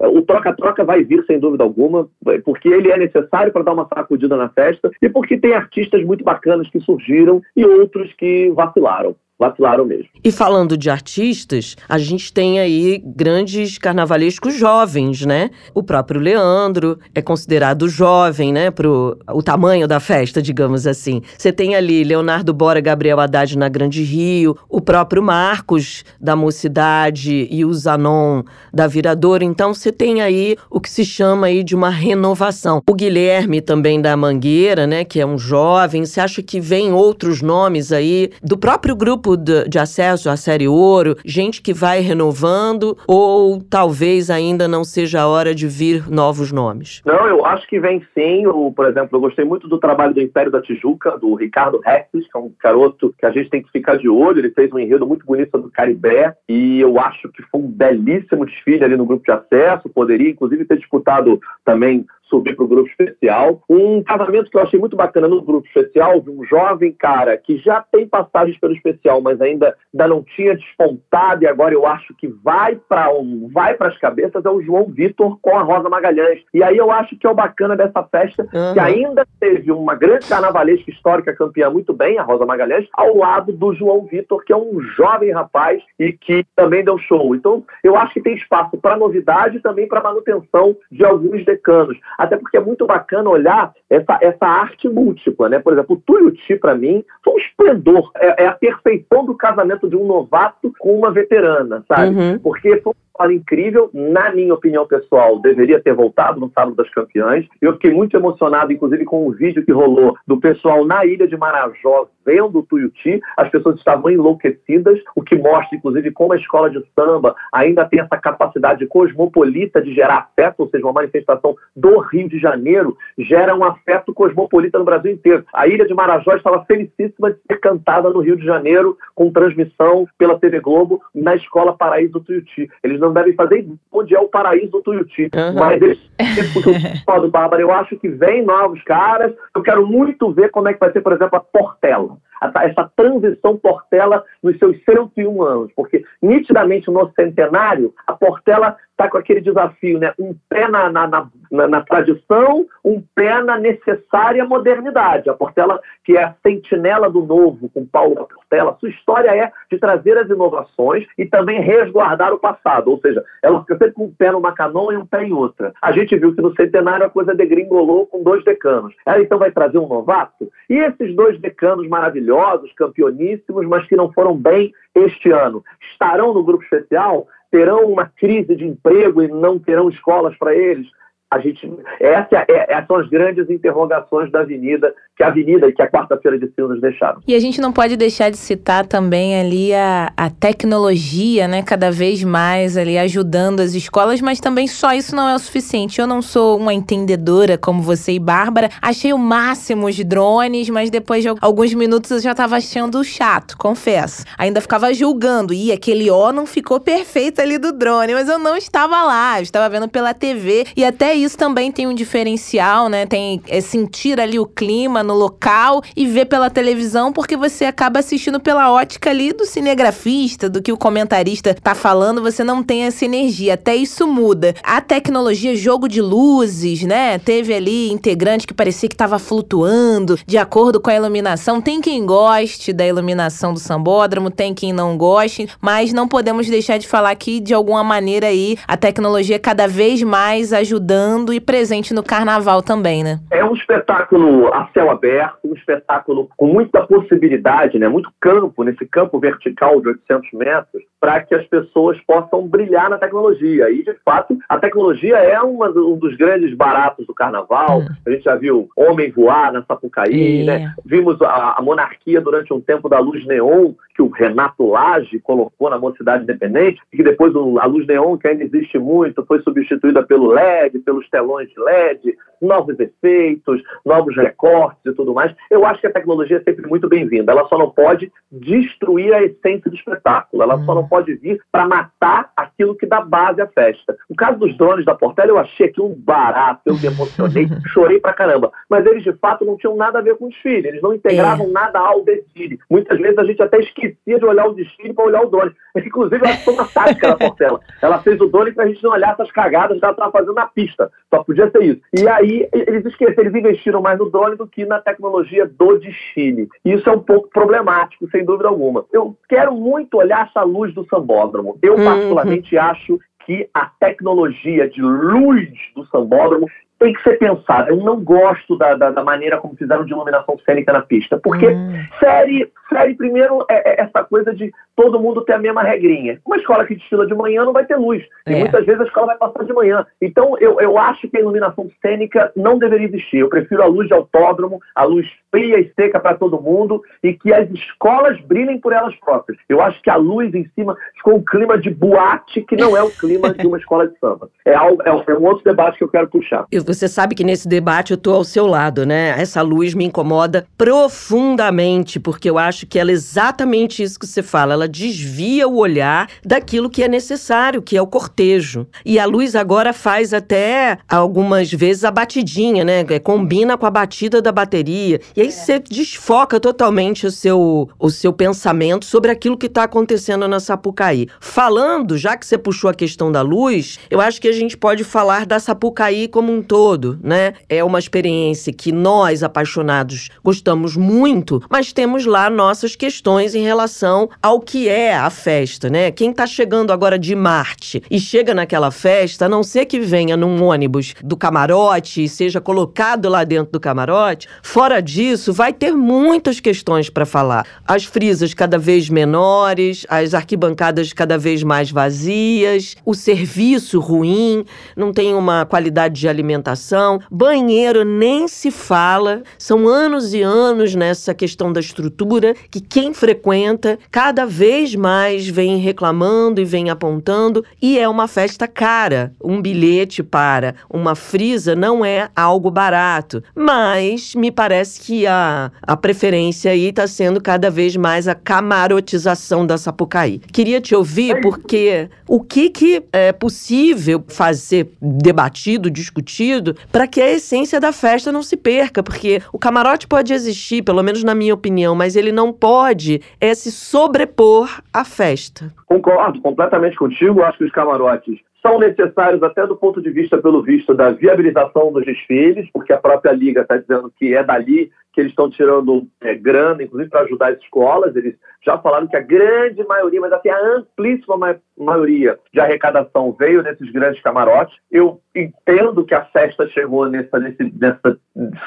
o troca-troca vai vir sem dúvida alguma, porque ele é necessário para dar uma sacudida na festa e porque tem artistas muito bacanas que surgiram e outros que vacilaram. Vacilaram mesmo. E falando de artistas, a gente tem aí grandes carnavalescos jovens, né? O próprio Leandro é considerado jovem, né? Pro o tamanho da festa, digamos assim. Você tem ali Leonardo Bora, Gabriel Haddad na Grande Rio, o próprio Marcos da Mocidade e o Zanon da Viradouro. Então você tem aí o que se chama aí de uma renovação. O Guilherme também da Mangueira, né? Que é um jovem. Você acha que vem outros nomes aí do próprio grupo de, de acesso à série Ouro, gente que vai renovando, ou talvez ainda não seja a hora de vir novos nomes? Não, eu acho que vem sim. O, por exemplo, eu gostei muito do trabalho do Império da Tijuca, do Ricardo Rexes, que é um garoto que a gente tem que ficar de olho. Ele fez um enredo muito bonito sobre o Caribé e eu acho que foi um belíssimo desfile ali no grupo de acesso. Poderia, inclusive, ter disputado também subir para o grupo especial. Um casamento que eu achei muito bacana no grupo especial, de um jovem cara que já tem passagens pelo especial, mas ainda, ainda não tinha despontado e agora eu acho que vai para um, vai para as cabeças, é o João Vitor com a Rosa Magalhães. E aí eu acho que é o bacana dessa festa, Uhum. que ainda teve uma grande carnavalesca histórica campeã muito bem, a Rosa Magalhães, ao lado do João Vitor, que é um jovem rapaz e que também deu show. Então, eu acho que tem espaço para novidade e também para manutenção de alguns decanos. Até porque é muito bacana olhar essa, essa arte múltipla, né? Por exemplo, o Tuiuti, para mim, foi um esplendor. É, é a perfeição do casamento de um novato com uma veterana, sabe? Uhum. Porque foi escola incrível, na minha opinião pessoal, deveria ter voltado no Sábado das Campeãs. Eu fiquei muito emocionado, inclusive, com o vídeo que rolou do pessoal na ilha de Marajó vendo o Tuiuti. As pessoas estavam enlouquecidas, o que mostra, inclusive, como a escola de samba ainda tem essa capacidade cosmopolita de gerar afeto, ou seja, uma manifestação do Rio de Janeiro gera um afeto cosmopolita no Brasil inteiro. A ilha de Marajó estava felicíssima de ser cantada no Rio de Janeiro, com transmissão pela TV Globo na Escola Paraíso Tuiuti. Eles não não devem fazer onde é o paraíso do Tuiuti. Uhum. Mas eles, do Bárbara, eu acho que vem novos caras. Eu quero muito ver como é que vai ser, por exemplo, a Portela essa transição Portela nos seus 101 anos, porque nitidamente no centenário, a Portela está com aquele desafio, né? Um pé na, na, na, na, tradição, um pé na necessária modernidade. A Portela, que é a sentinela do novo, com Paulo Portela, sua história é de trazer as inovações e também resguardar o passado, ou seja, ela fica sempre com um pé numa canoa e um pé em outra. A gente viu que no centenário a coisa degringolou com dois decanos. Ela então vai trazer um novato, e esses dois decanos maravilhosos, campeoníssimos, mas que não foram bem este ano, estarão no grupo especial? Terão uma crise de emprego e não terão escolas para eles? A gente, essa, é, essas são as grandes interrogações da Avenida que a Avenida e que a quarta-feira de cinza nos deixaram. E a gente não pode deixar de citar também ali a, a tecnologia, né? Cada vez mais ali ajudando as escolas, mas também só isso não é o suficiente. Eu não sou uma entendedora como você e Bárbara. Achei o máximo os drones, mas depois de alguns minutos eu já estava achando chato, confesso. Ainda ficava julgando. E aquele ó não ficou perfeito ali do drone, mas eu não estava lá, eu estava vendo pela TV. E até isso também tem um diferencial, né? Tem é, sentir ali o clima no local e ver pela televisão, porque você acaba assistindo pela ótica ali do cinegrafista, do que o comentarista tá falando, você não tem essa energia. Até isso muda. A tecnologia, jogo de luzes, né? Teve ali integrante que parecia que estava flutuando de acordo com a iluminação. Tem quem goste da iluminação do sambódromo, tem quem não goste, mas não podemos deixar de falar que de alguma maneira aí a tecnologia cada vez mais ajudando e presente no carnaval também, né? É um espetáculo a céu aberto, um espetáculo com muita possibilidade, né, muito campo, nesse campo vertical de 800 metros, para que as pessoas possam brilhar na tecnologia. E, de fato, a tecnologia é uma, um dos grandes baratos do carnaval. Hum. A gente já viu homem voar na Sapucaí, é. né? vimos a, a, monarquia durante um tempo da luz neon, que o Renato Lage colocou na Mocidade Independente, e que depois a luz neon, que ainda existe muito, foi substituída pelo LED, pelos telões de LED, novos efeitos, novos recortes e tudo mais. Eu acho que a tecnologia é sempre muito bem-vinda. Ela só não pode destruir a essência do espetáculo. Ela hum. só não pode vir para matar aquilo que dá base à festa. O caso dos drones da Portela, eu achei aquilo um barato, eu me emocionei, chorei pra caramba. Mas eles, de fato, não tinham nada a ver com o desfile. Eles não integravam é. nada ao desfile. Muitas vezes a gente até esquecia de olhar o desfile para olhar o drone. Inclusive, ela foi uma tática da Portela. Ela fez o drone para a gente não olhar essas cagadas que ela estava fazendo na pista. Só podia ser isso. E aí, eles esqueceram, eles investiram mais no drone do que na tecnologia do desfile. E isso é um pouco problemático, sem dúvida alguma. Eu quero muito olhar essa luz do sambódromo. Eu, uhum. particularmente, uhum. acho que a tecnologia de luz do sambódromo tem que ser pensada. Eu não gosto da, da, da, maneira como fizeram de iluminação cênica na pista, porque hum. série, série primeiro é, é, essa coisa de todo mundo ter a mesma regrinha. Uma escola que desfila de manhã não vai ter luz. É. E muitas vezes a escola vai passar de manhã. Então eu, eu acho que a iluminação cênica não deveria existir. Eu prefiro a luz de autódromo, a luz fria e seca para todo mundo e que as escolas brilhem por elas próprias. Eu acho que a luz em cima ficou um clima de boate que não é o clima de uma escola de samba. É, algo, é, um outro debate que eu quero puxar. Você sabe que nesse debate eu estou ao seu lado, né? Essa luz me incomoda profundamente, porque eu acho que ela é exatamente isso que você fala. Ela desvia o olhar daquilo que é necessário, que é o cortejo. E a luz agora faz até algumas vezes a batidinha, né? É, combina com a batida da bateria. E aí é. você desfoca totalmente o seu, o seu pensamento sobre aquilo que está acontecendo na Sapucaí. Falando, já que você puxou a questão da luz, eu acho que a gente pode falar da Sapucaí como um todo, né? É uma experiência que nós, apaixonados, gostamos muito, mas temos lá nossas questões em relação ao que que é a festa, né? Quem tá chegando agora de Marte e chega naquela festa, a não ser que venha num ônibus do camarote e seja colocado lá dentro do camarote, fora disso, vai ter muitas questões para falar. As frisas cada vez menores, as arquibancadas cada vez mais vazias, o serviço ruim, não tem uma qualidade de alimentação, banheiro nem se fala. São anos e anos nessa questão da estrutura que quem frequenta cada vez vez mais vem reclamando e vem apontando, e é uma festa cara. Um bilhete para uma frisa não é algo barato, mas me parece que a, a preferência aí está sendo cada vez mais a camarotização da Sapucaí. Queria te ouvir porque o que, que é possível fazer debatido, discutido, para que a essência da festa não se perca, porque o camarote pode existir, pelo menos na minha opinião, mas ele não pode é se sobrepor à festa. Concordo completamente contigo. Acho que os camarotes são necessários até do ponto de vista, pelo visto, da viabilização dos desfiles, porque a própria Liga está dizendo que é dali que eles estão tirando é, grana, inclusive para ajudar as escolas. Eles já falaram que a grande maioria, mas assim, a amplíssima ma maioria de arrecadação veio desses grandes camarotes. Eu entendo que a festa chegou nessa, nesse, nessa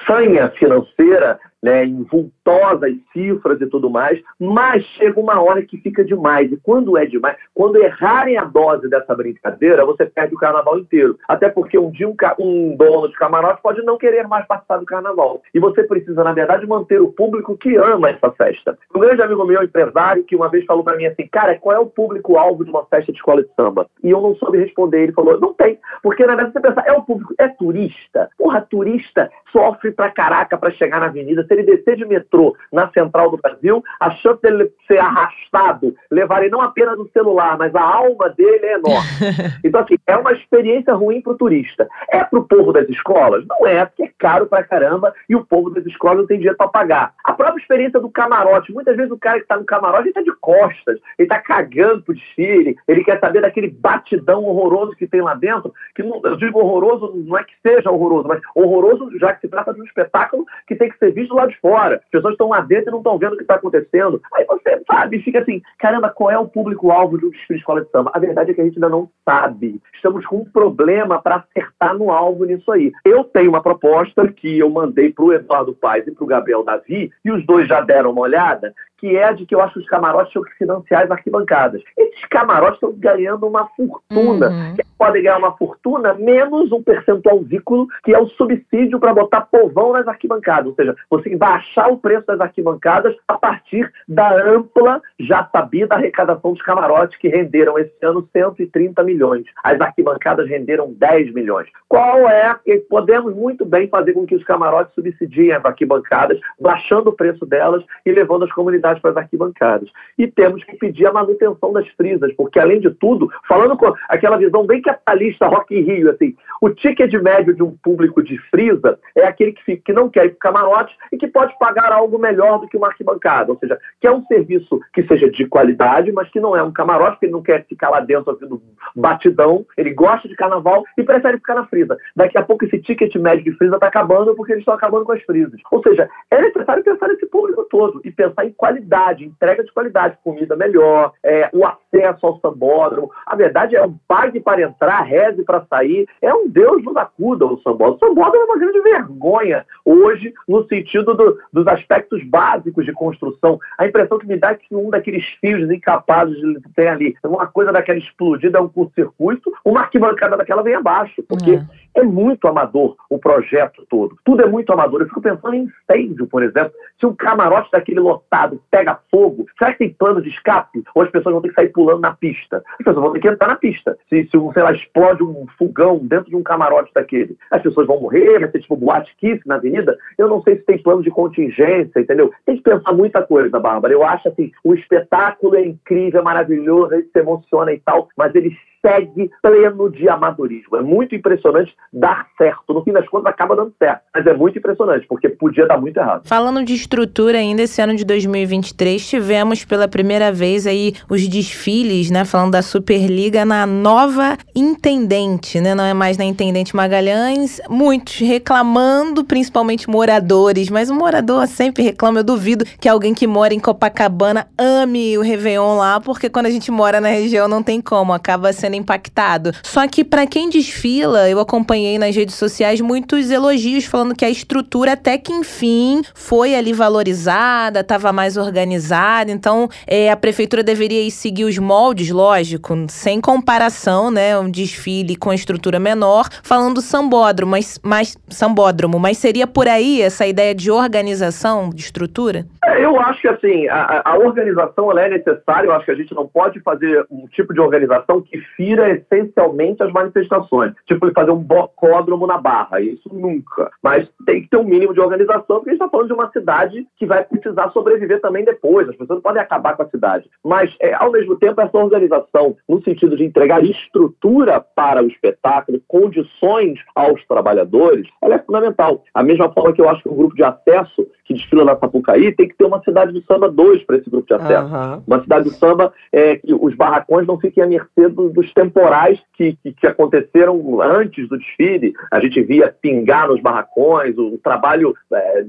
sanha financeira né, em vultosas cifras e tudo mais, mas chega uma hora que fica demais. E quando é demais, quando errarem a dose dessa brincadeira, você perde o carnaval inteiro. Até porque um dia um, um dono de camarote pode não querer mais participar do carnaval. E você precisa, na verdade, manter o público que ama essa festa. Um grande amigo meu, empresário, que uma vez falou para mim assim, cara, qual é o público-alvo de uma festa de escola de samba? E eu não soube responder. Ele falou, não tem. Porque, na verdade, você pensa, é o público, é turista. Porra, turista sofre pra caraca para chegar na avenida se ele descer de metrô na central do Brasil, a chance dele ser arrastado, levar não apenas o celular, mas a alma dele é enorme. Então, assim, é uma experiência ruim para o turista. É para o povo das escolas? Não é, porque é caro pra caramba e o povo das escolas não tem dinheiro para pagar. A própria experiência do camarote, muitas vezes o cara que está no camarote, está de costas, ele está cagando pro desfile, ele quer saber daquele batidão horroroso que tem lá dentro, que não, eu digo horroroso, não é que seja horroroso, mas horroroso já que se trata de um espetáculo que tem que ser visto lá de fora. As pessoas estão lá dentro e não estão vendo o que está acontecendo. Aí você sabe, fica assim, caramba, qual é o público-alvo de um desfile de escola de samba? A verdade é que a gente ainda não sabe. Estamos com um problema para acertar no alvo nisso aí. Eu tenho uma proposta que eu mandei para o Eduardo Paes para o Gabriel Davi, e os dois já deram uma olhada, que é de que eu acho que os camarotes tinham que financiar as arquibancadas. Esses camarotes estão ganhando uma fortuna. Uhum. podem ganhar uma fortuna menos um percentualzículo, que é o subsídio para botar povão nas arquibancadas. Ou seja, você baixar o preço das arquibancadas a partir da ampla, já sabida arrecadação dos camarotes, que renderam esse ano 130 milhões. As arquibancadas renderam 10 milhões. Qual é? Podemos muito bem fazer com que os camarotes subsidiem as arquibancadas, baixando o preço delas e levando as comunidades para as arquibancadas. E temos que pedir a manutenção das frisas, porque, além de tudo, falando com aquela visão bem capitalista Rock in Rio, assim, o ticket médio de um público de frisa é aquele que, fica, que não quer ir para camarote e que pode pagar algo melhor do que uma arquibancada. Ou seja, que é um serviço que seja de qualidade, mas que não é um camarote, porque ele não quer ficar lá dentro ouvindo batidão, ele gosta de carnaval e prefere ficar na frisa. Daqui a pouco esse ticket médio de frisa está acabando porque eles estão acabando com as frisas. Ou seja, é necessário pensar nesse público todo e pensar em qualidade qualidade, entrega de qualidade, comida melhor, é, o acesso ao sambódromo. A verdade é um pague para entrar, reze para sair. É um Deus nos acuda o sambódromo. O sambódromo é uma grande vergonha hoje no sentido do, dos aspectos básicos de construção. A impressão que me dá é que um daqueles fios incapazes de ter ali, uma coisa daquela explodida é um curto-circuito, uma arquibancada daquela vem abaixo, porque uhum. é muito amador o projeto todo. Tudo é muito amador. Eu fico pensando em incêndio, por exemplo. Se um camarote daquele lotado pega fogo, será que tem plano de escape? Ou as pessoas vão ter que sair pulando na pista? As pessoas vão ter que entrar na pista. Se, se sei lá, explode um fogão dentro de um camarote daquele, as pessoas vão morrer, vai ser tipo boate kiss na avenida. Eu não sei se tem plano de contingência, entendeu? Tem que pensar muita coisa, Bárbara. Eu acho assim, o espetáculo é incrível, é maravilhoso, ele se emociona e tal, mas ele segue pleno de amadorismo. É muito impressionante dar certo. No fim das contas, acaba dando certo. Mas é muito impressionante, porque podia dar muito errado. Falando de estrutura ainda, esse ano de 2023, tivemos pela primeira vez aí os desfiles, né? Falando da Superliga na nova intendente, né? Não é mais na Intendente Magalhães. Muitos reclamando, principalmente moradores. Mas o morador sempre reclama. Eu duvido que alguém que mora em Copacabana ame o Réveillon lá, porque quando a gente mora na região não tem como. Acaba sendo sendo impactado. Só que para quem desfila, eu acompanhei nas redes sociais muitos elogios falando que a estrutura até que enfim foi ali valorizada, estava mais organizada. Então é, a prefeitura deveria seguir os moldes, lógico, sem comparação, né? Um desfile com estrutura menor, falando sambódromo, mas, mas, sambódromo, mas seria por aí essa ideia de organização, de estrutura? É, eu acho que assim, a, a organização é necessária, eu acho que a gente não pode fazer um tipo de organização que fira essencialmente as manifestações. Tipo, fazer um bocódromo na barra, isso nunca. Mas tem que ter um mínimo de organização, porque a gente está falando de uma cidade que vai precisar sobreviver também depois. As pessoas podem acabar com a cidade. Mas, é, ao mesmo tempo, essa organização, no sentido de entregar estrutura para o espetáculo, condições aos trabalhadores, ela é fundamental. A mesma forma que eu acho que o grupo de acesso que desfila na Sapucaí tem que ter uma cidade de samba 2 para esse grupo de acesso. Uhum. Uma cidade de samba é, que os barracões não fiquem à mercê do, dos temporais que, que, que, aconteceram antes do desfile. A gente via pingar nos barracões, o, o trabalho é,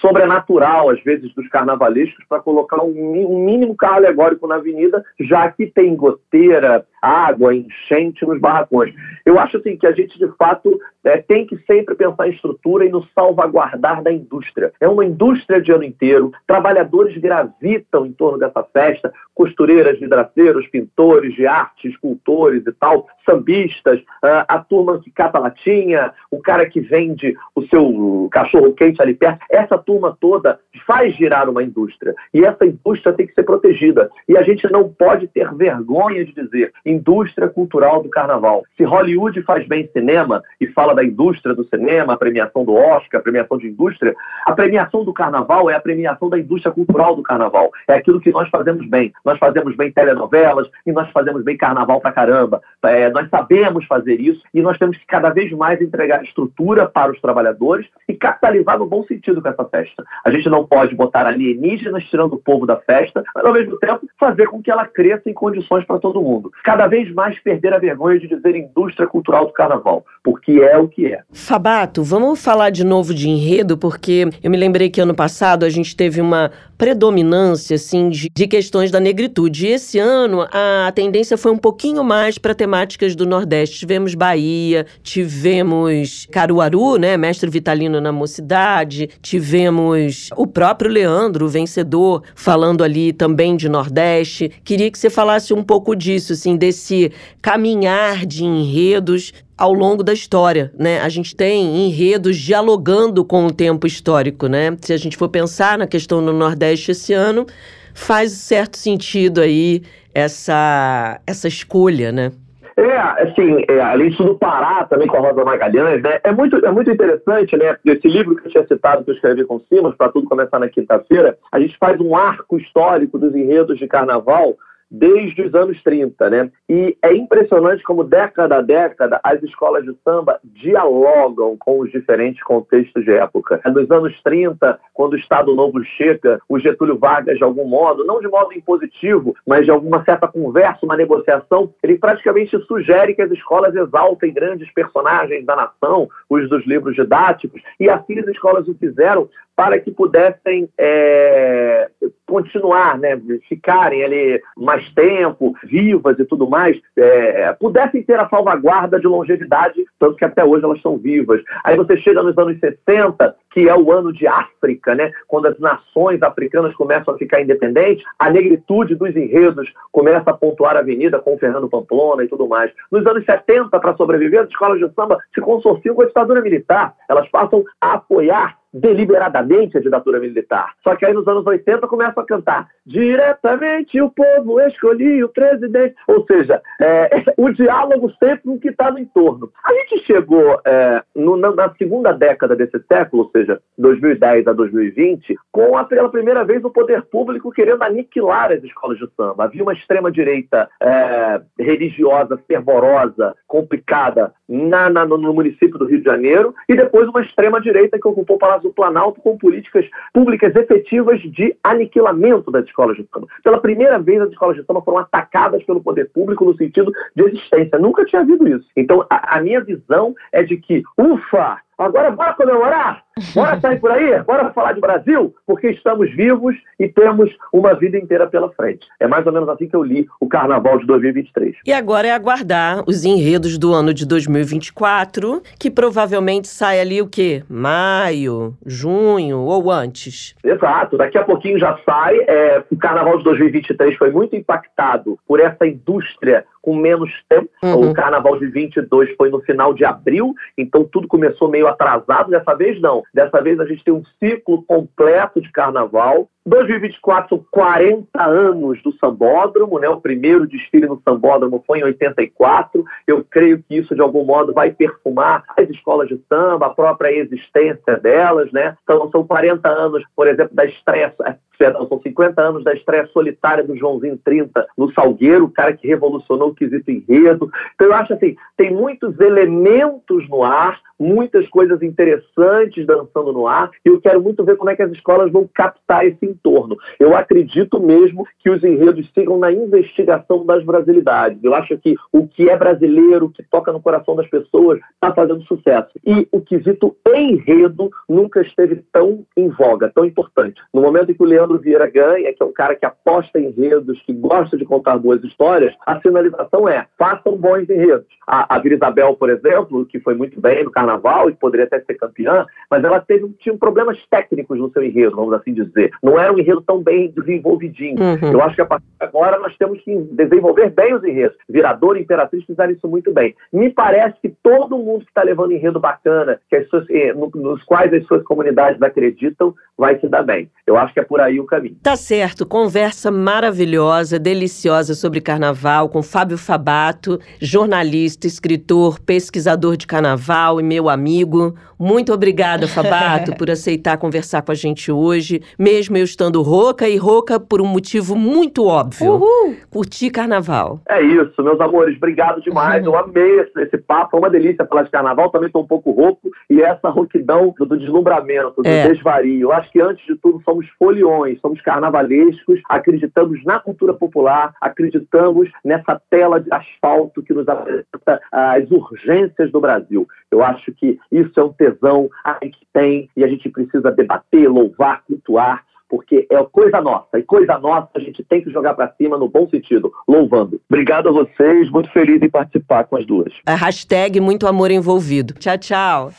sobrenatural, às vezes, dos carnavalescos para colocar um, um mínimo carro alegórico na avenida, já que tem goteira, água, enchente nos barracões. Eu acho assim que a gente, de fato, é, tem que sempre pensar em estrutura e no salvaguardar da indústria. É uma indústria de ano inteiro, trabalhadores gravitam em torno dessa festa, costureiras, vidraceiros, pintores de arte, escultores e tal, sambistas, uh, a turma que cata latinha, o cara que vende o seu cachorro quente ali perto. Essa turma toda faz girar uma indústria. E essa indústria tem que ser protegida. E a gente não pode ter vergonha de dizer indústria cultural do carnaval. Se Hollywood faz bem cinema e fala da indústria do cinema, a premiação do Oscar, a premiação de indústria, a premiação do carnaval é a premiação da indústria cultural do carnaval. É aquilo que nós fazemos bem. Nós fazemos bem telenovelas e nós fazemos bem carnaval pra caramba. É, nós sabemos fazer isso e nós temos que cada vez mais entregar estrutura para os trabalhadores e capitalizar no bom sentido com essa festa. A gente não pode botar alienígenas tirando o povo da festa, mas ao mesmo tempo fazer com que ela cresça em condições para todo mundo. Cada vez mais perder a vergonha de dizer indústria cultural do carnaval, porque é o que é. Fabato, vamos falar de novo de enredo, porque eu me lembrei que ano passado a gente teve uma predominância assim de, de questões da negritude. E esse ano a tendência foi um pouquinho mais para temáticas do Nordeste. Tivemos Bahia, tivemos Caruaru, né, mestre Vitalino na mocidade, tivemos o próprio Leandro, o vencedor, falando ali também de Nordeste. Queria que você falasse um pouco disso, assim, desse caminhar de enredos ao longo da história, né? A gente tem enredos dialogando com o tempo histórico, né? Se a gente for pensar na questão do Nordeste esse ano, faz certo sentido aí essa, essa escolha, né? É, assim, é, além disso do Pará, também com a Rosa Magalhães, né? É muito, é muito interessante, né? Esse livro que eu tinha citado, que eu escrevi com Simas, para tudo começar na quinta-feira, a gente faz um arco histórico dos enredos de carnaval desde os anos 30, né? E é impressionante como década a década as escolas de samba dialogam com os diferentes contextos de época. Nos anos 30, quando o Estado Novo chega, o Getúlio Vargas, de algum modo, não de modo impositivo, mas de alguma certa conversa, uma negociação, ele praticamente sugere que as escolas exaltem grandes personagens da nação, os dos livros didáticos, e assim as escolas o fizeram para que pudessem é, continuar, né, ficarem ali mais tempo, vivas e tudo mais, é, pudessem ter a salvaguarda de longevidade, tanto que até hoje elas são vivas. Aí você chega nos anos 60, que é o ano de África, né, quando as nações africanas começam a ficar independentes, a negritude dos enredos começa a pontuar a avenida com o Fernando Pamplona e tudo mais. Nos anos 70, para sobreviver, as escolas de samba se consorciam com a ditadura militar. Elas passam a apoiar deliberadamente a ditadura militar. Só que aí nos anos 80 começam a cantar diretamente o povo escolhia o presidente. Ou seja, é, o diálogo sempre com o que está no entorno. A gente chegou é, no, na, na, segunda década desse século, ou seja, 2010 a 2020, com a, pela primeira vez o poder público querendo aniquilar as escolas de samba. Havia uma extrema-direita é, religiosa, fervorosa, complicada na, na, no município do Rio de Janeiro, e depois uma extrema-direita que ocupou o Palácio do Planalto com políticas públicas efetivas de aniquilamento das escolas de samba. Pela primeira vez, as escolas de samba foram atacadas pelo poder público no sentido de existência. Nunca tinha havido isso. Então, a, a minha visão é de que, ufa, agora bora comemorar? Bora sair por aí? Bora falar de Brasil? Porque estamos vivos e temos uma vida inteira pela frente. É mais ou menos assim que eu li o Carnaval de 2023. E agora é aguardar os enredos do ano de 2024, que provavelmente sai ali o quê? Maio, junho ou antes? Exato, daqui a pouquinho já sai. É, o Carnaval de 2023 foi muito impactado por essa indústria com menos tempo. Uhum. O Carnaval de 22 foi no final de abril, então tudo começou meio atrasado. Dessa vez não. Dessa vez a gente tem um ciclo completo de Carnaval. 2024 são 40 anos do Sambódromo, né? O primeiro desfile no Sambódromo foi em 84. Eu creio que isso de algum modo vai perfumar as escolas de samba, a própria existência delas, né? Então são 40 anos, por exemplo, da estreia perdão, são 50 anos da estreia solitária do Joãozinho 30 no Salgueiro, o cara que revolucionou o quesito enredo. Então eu acho assim, tem muitos elementos no ar, muitas coisas interessantes dançando no ar, e eu quero muito ver como é que as escolas vão captar esse entorno. Eu acredito mesmo que os enredos sigam na investigação das brasilidades. Eu acho que o que é brasileiro, que toca no coração das pessoas, está fazendo sucesso. E o quesito enredo nunca esteve tão em voga, tão importante. No momento em que o Leandro Vieira ganha, que é um cara que aposta em enredos, que gosta de contar boas histórias, a sinalização é: façam bons enredos. A, a Isabel, por exemplo, que foi muito bem no carnaval e poderia até ser campeã, mas ela teve, tinha problemas técnicos no seu enredo, vamos assim dizer. Não era um enredo tão bem desenvolvidinho. Uhum. Eu acho que a partir de agora nós temos que desenvolver bem os enredos. Virador e Imperatriz fizeram isso muito bem. Me parece que todo mundo que está levando enredo bacana, que suas, eh, no, nos quais as suas comunidades acreditam, vai se dar bem. Eu acho que é por aí o caminho. Tá certo. Conversa maravilhosa, deliciosa sobre carnaval com Fábio Fabato, jornalista, escritor, pesquisador de carnaval e meu amigo. Muito obrigada, Fabato, por aceitar conversar com a gente hoje, mesmo eu estando rouca e rouca por um motivo muito óbvio. Uhul. Curtir carnaval. É isso, meus amores. Obrigado demais. Uhum. Eu amei esse, esse papo. É uma delícia falar de carnaval. Também estou um pouco rouco. E essa rouquidão do, do deslumbramento, do é. desvario. Eu acho que, antes de tudo, somos foliões, somos carnavalescos, acreditamos na cultura popular, acreditamos nessa tela de asfalto que nos apresenta as urgências do Brasil. Eu acho que isso é um tesão a gente tem e a gente precisa debater, louvar, cultuar porque é coisa nossa. E coisa nossa a gente tem que jogar para cima no bom sentido, louvando. Obrigado a vocês, muito feliz em participar com as duas. A hashtag muito amor envolvido. Tchau, tchau.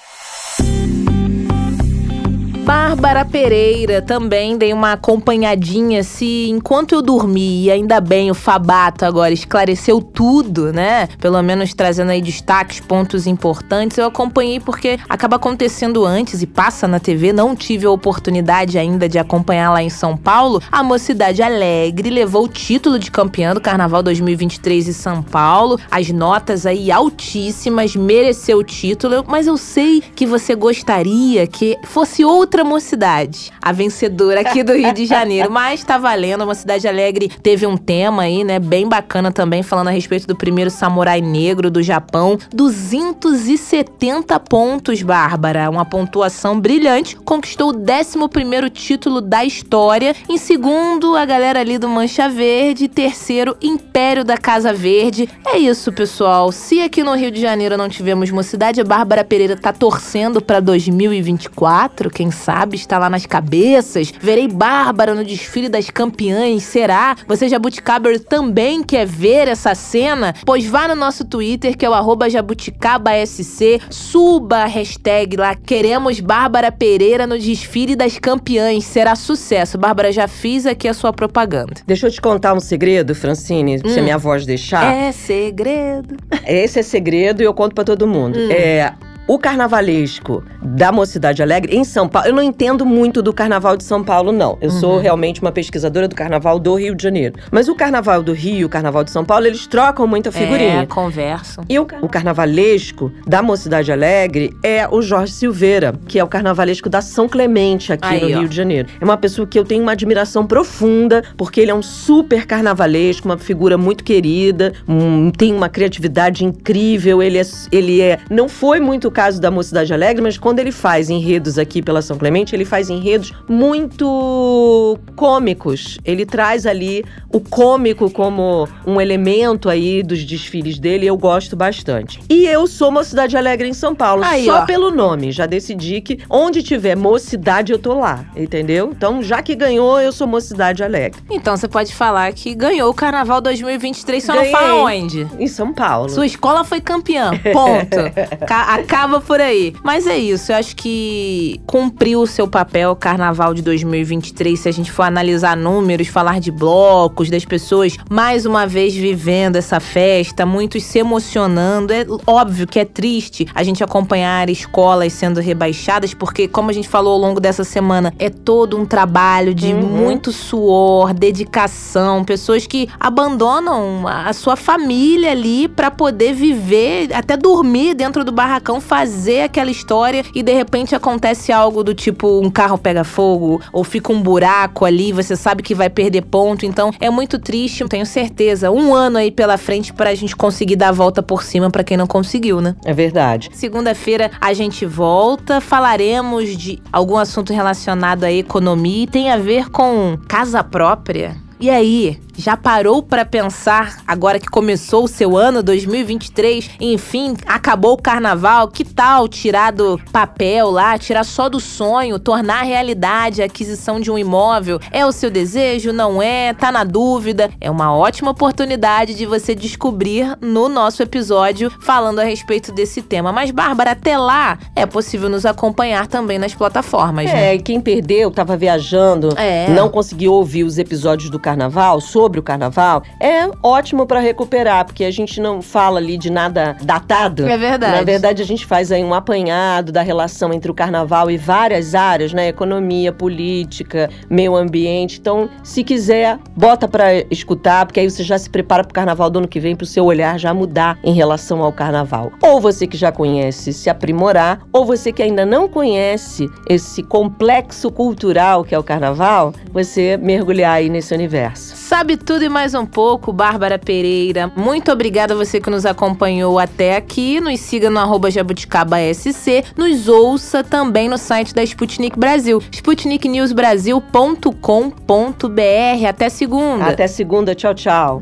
Bárbara Pereira também dei uma acompanhadinha se enquanto eu dormi, e ainda bem o Fabato agora esclareceu tudo, né? Pelo menos trazendo aí destaques, pontos importantes. Eu acompanhei porque acaba acontecendo antes e passa na TV. Não tive a oportunidade ainda de acompanhar lá em São Paulo. A Mocidade Alegre levou o título de campeã do Carnaval 2023 em São Paulo. As notas aí altíssimas, mereceu o título, mas eu sei que você gostaria que fosse outra outra mocidade, a vencedora aqui do Rio de Janeiro. Mas tá valendo, uma cidade alegre teve um tema aí, né, bem bacana também, falando a respeito do primeiro samurai negro do Japão. 270 pontos, Bárbara. Uma pontuação brilhante. Conquistou o 11 título da história. Em segundo, a galera ali do Mancha Verde. Terceiro, Império da Casa Verde. É isso, pessoal. Se aqui no Rio de Janeiro não tivemos mocidade, a Bárbara Pereira tá torcendo para 2024, quem sabe está lá nas cabeças. Verei Bárbara no desfile das campeãs, será? Você Jabuticaber também quer ver essa cena? Pois vá no nosso Twitter, que é o arroba jabuticabasc, suba a hashtag lá, queremos Bárbara Pereira no desfile das campeãs, será sucesso. Bárbara, já fiz aqui a sua propaganda. Deixa eu te contar um segredo, Francine, hum. se a minha voz deixar. É segredo. Esse é segredo e eu conto para todo mundo. Hum. É o carnavalesco da Mocidade Alegre em São Paulo. Eu não entendo muito do carnaval de São Paulo, não. Eu uhum. sou realmente uma pesquisadora do carnaval do Rio de Janeiro. Mas o carnaval do Rio e o carnaval de São Paulo, eles trocam muita figurinha. É, conversam. E o, o carnavalesco da Mocidade Alegre é o Jorge Silveira, que é o carnavalesco da São Clemente aqui Aí, no Rio ó. de Janeiro. É uma pessoa que eu tenho uma admiração profunda, porque ele é um super carnavalesco, uma figura muito querida, um, tem uma criatividade incrível. Ele é, ele é. Não foi muito caso da Mocidade Alegre, mas quando ele faz enredos aqui pela São Clemente, ele faz enredos muito cômicos. Ele traz ali o cômico como um elemento aí dos desfiles dele, eu gosto bastante. E eu sou Mocidade Alegre em São Paulo, Aí, só ó. pelo nome. Já decidi que onde tiver mocidade eu tô lá, entendeu? Então, já que ganhou, eu sou Mocidade Alegre. Então você pode falar que ganhou o Carnaval 2023, só Ganhei. não fala onde. Em São Paulo. Sua escola foi campeã, ponto. Ca- Acaba por aí. Mas é isso, eu acho que cumpriu o seu papel o Carnaval de 2023, se a gente for analisar números, falar de blocos, das pessoas mais uma vez vivendo essa festa, muitos se emocionando. É óbvio que é triste a gente acompanhar escolas sendo rebaixadas, porque como a gente falou ao longo dessa semana, é todo um trabalho de Uhum. muito suor, dedicação, pessoas que abandonam a sua família ali pra poder viver, até dormir dentro do barracão, fazer aquela história e de repente acontece algo do tipo um carro pega fogo ou fica um buraco ali, você sabe que vai perder ponto, então é muito triste, tenho certeza, um ano aí pela frente pra gente conseguir dar a volta por cima pra quem não conseguiu, né? É verdade. Segunda-feira a gente volta, falaremos de algum assunto relacionado à economia e tem a ver com casa própria. E aí, já parou pra pensar agora que começou o seu ano 2023, enfim, acabou o carnaval, que tal tirar do papel lá, tirar só do sonho, tornar realidade a aquisição de um imóvel? É o seu desejo, não é? Tá na dúvida? É uma ótima oportunidade de você descobrir no nosso episódio falando a respeito desse tema. Mas Bárbara, até lá é possível nos acompanhar também nas plataformas, né? É, quem perdeu, tava viajando, É. não conseguiu ouvir os episódios do carnaval, sobre o carnaval, é ótimo pra recuperar, porque a gente não fala ali de nada datado. É verdade. Na verdade, a gente faz aí um apanhado da relação entre o carnaval e várias áreas, né? Economia, política, meio ambiente. Então, se quiser, bota pra escutar, porque aí você já se prepara pro carnaval do ano que vem, pro seu olhar já mudar em relação ao carnaval. Ou você que já conhece, se aprimorar, ou você que ainda não conhece esse complexo cultural que é o carnaval, você mergulhar aí nesse universo. Sabe tudo e mais um pouco, Bárbara Pereira. Muito obrigada a você que nos acompanhou até aqui. Nos siga no arroba Jabuticaba SC. Nos ouça também no site da Sputnik Brasil, sputniknewsbrasil.com.br. Até segunda. Até segunda, tchau, tchau.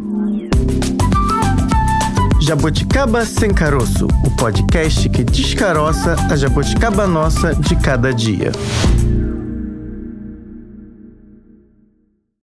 Jabuticaba Sem Caroço, o podcast que descaroça a jabuticaba nossa de cada dia.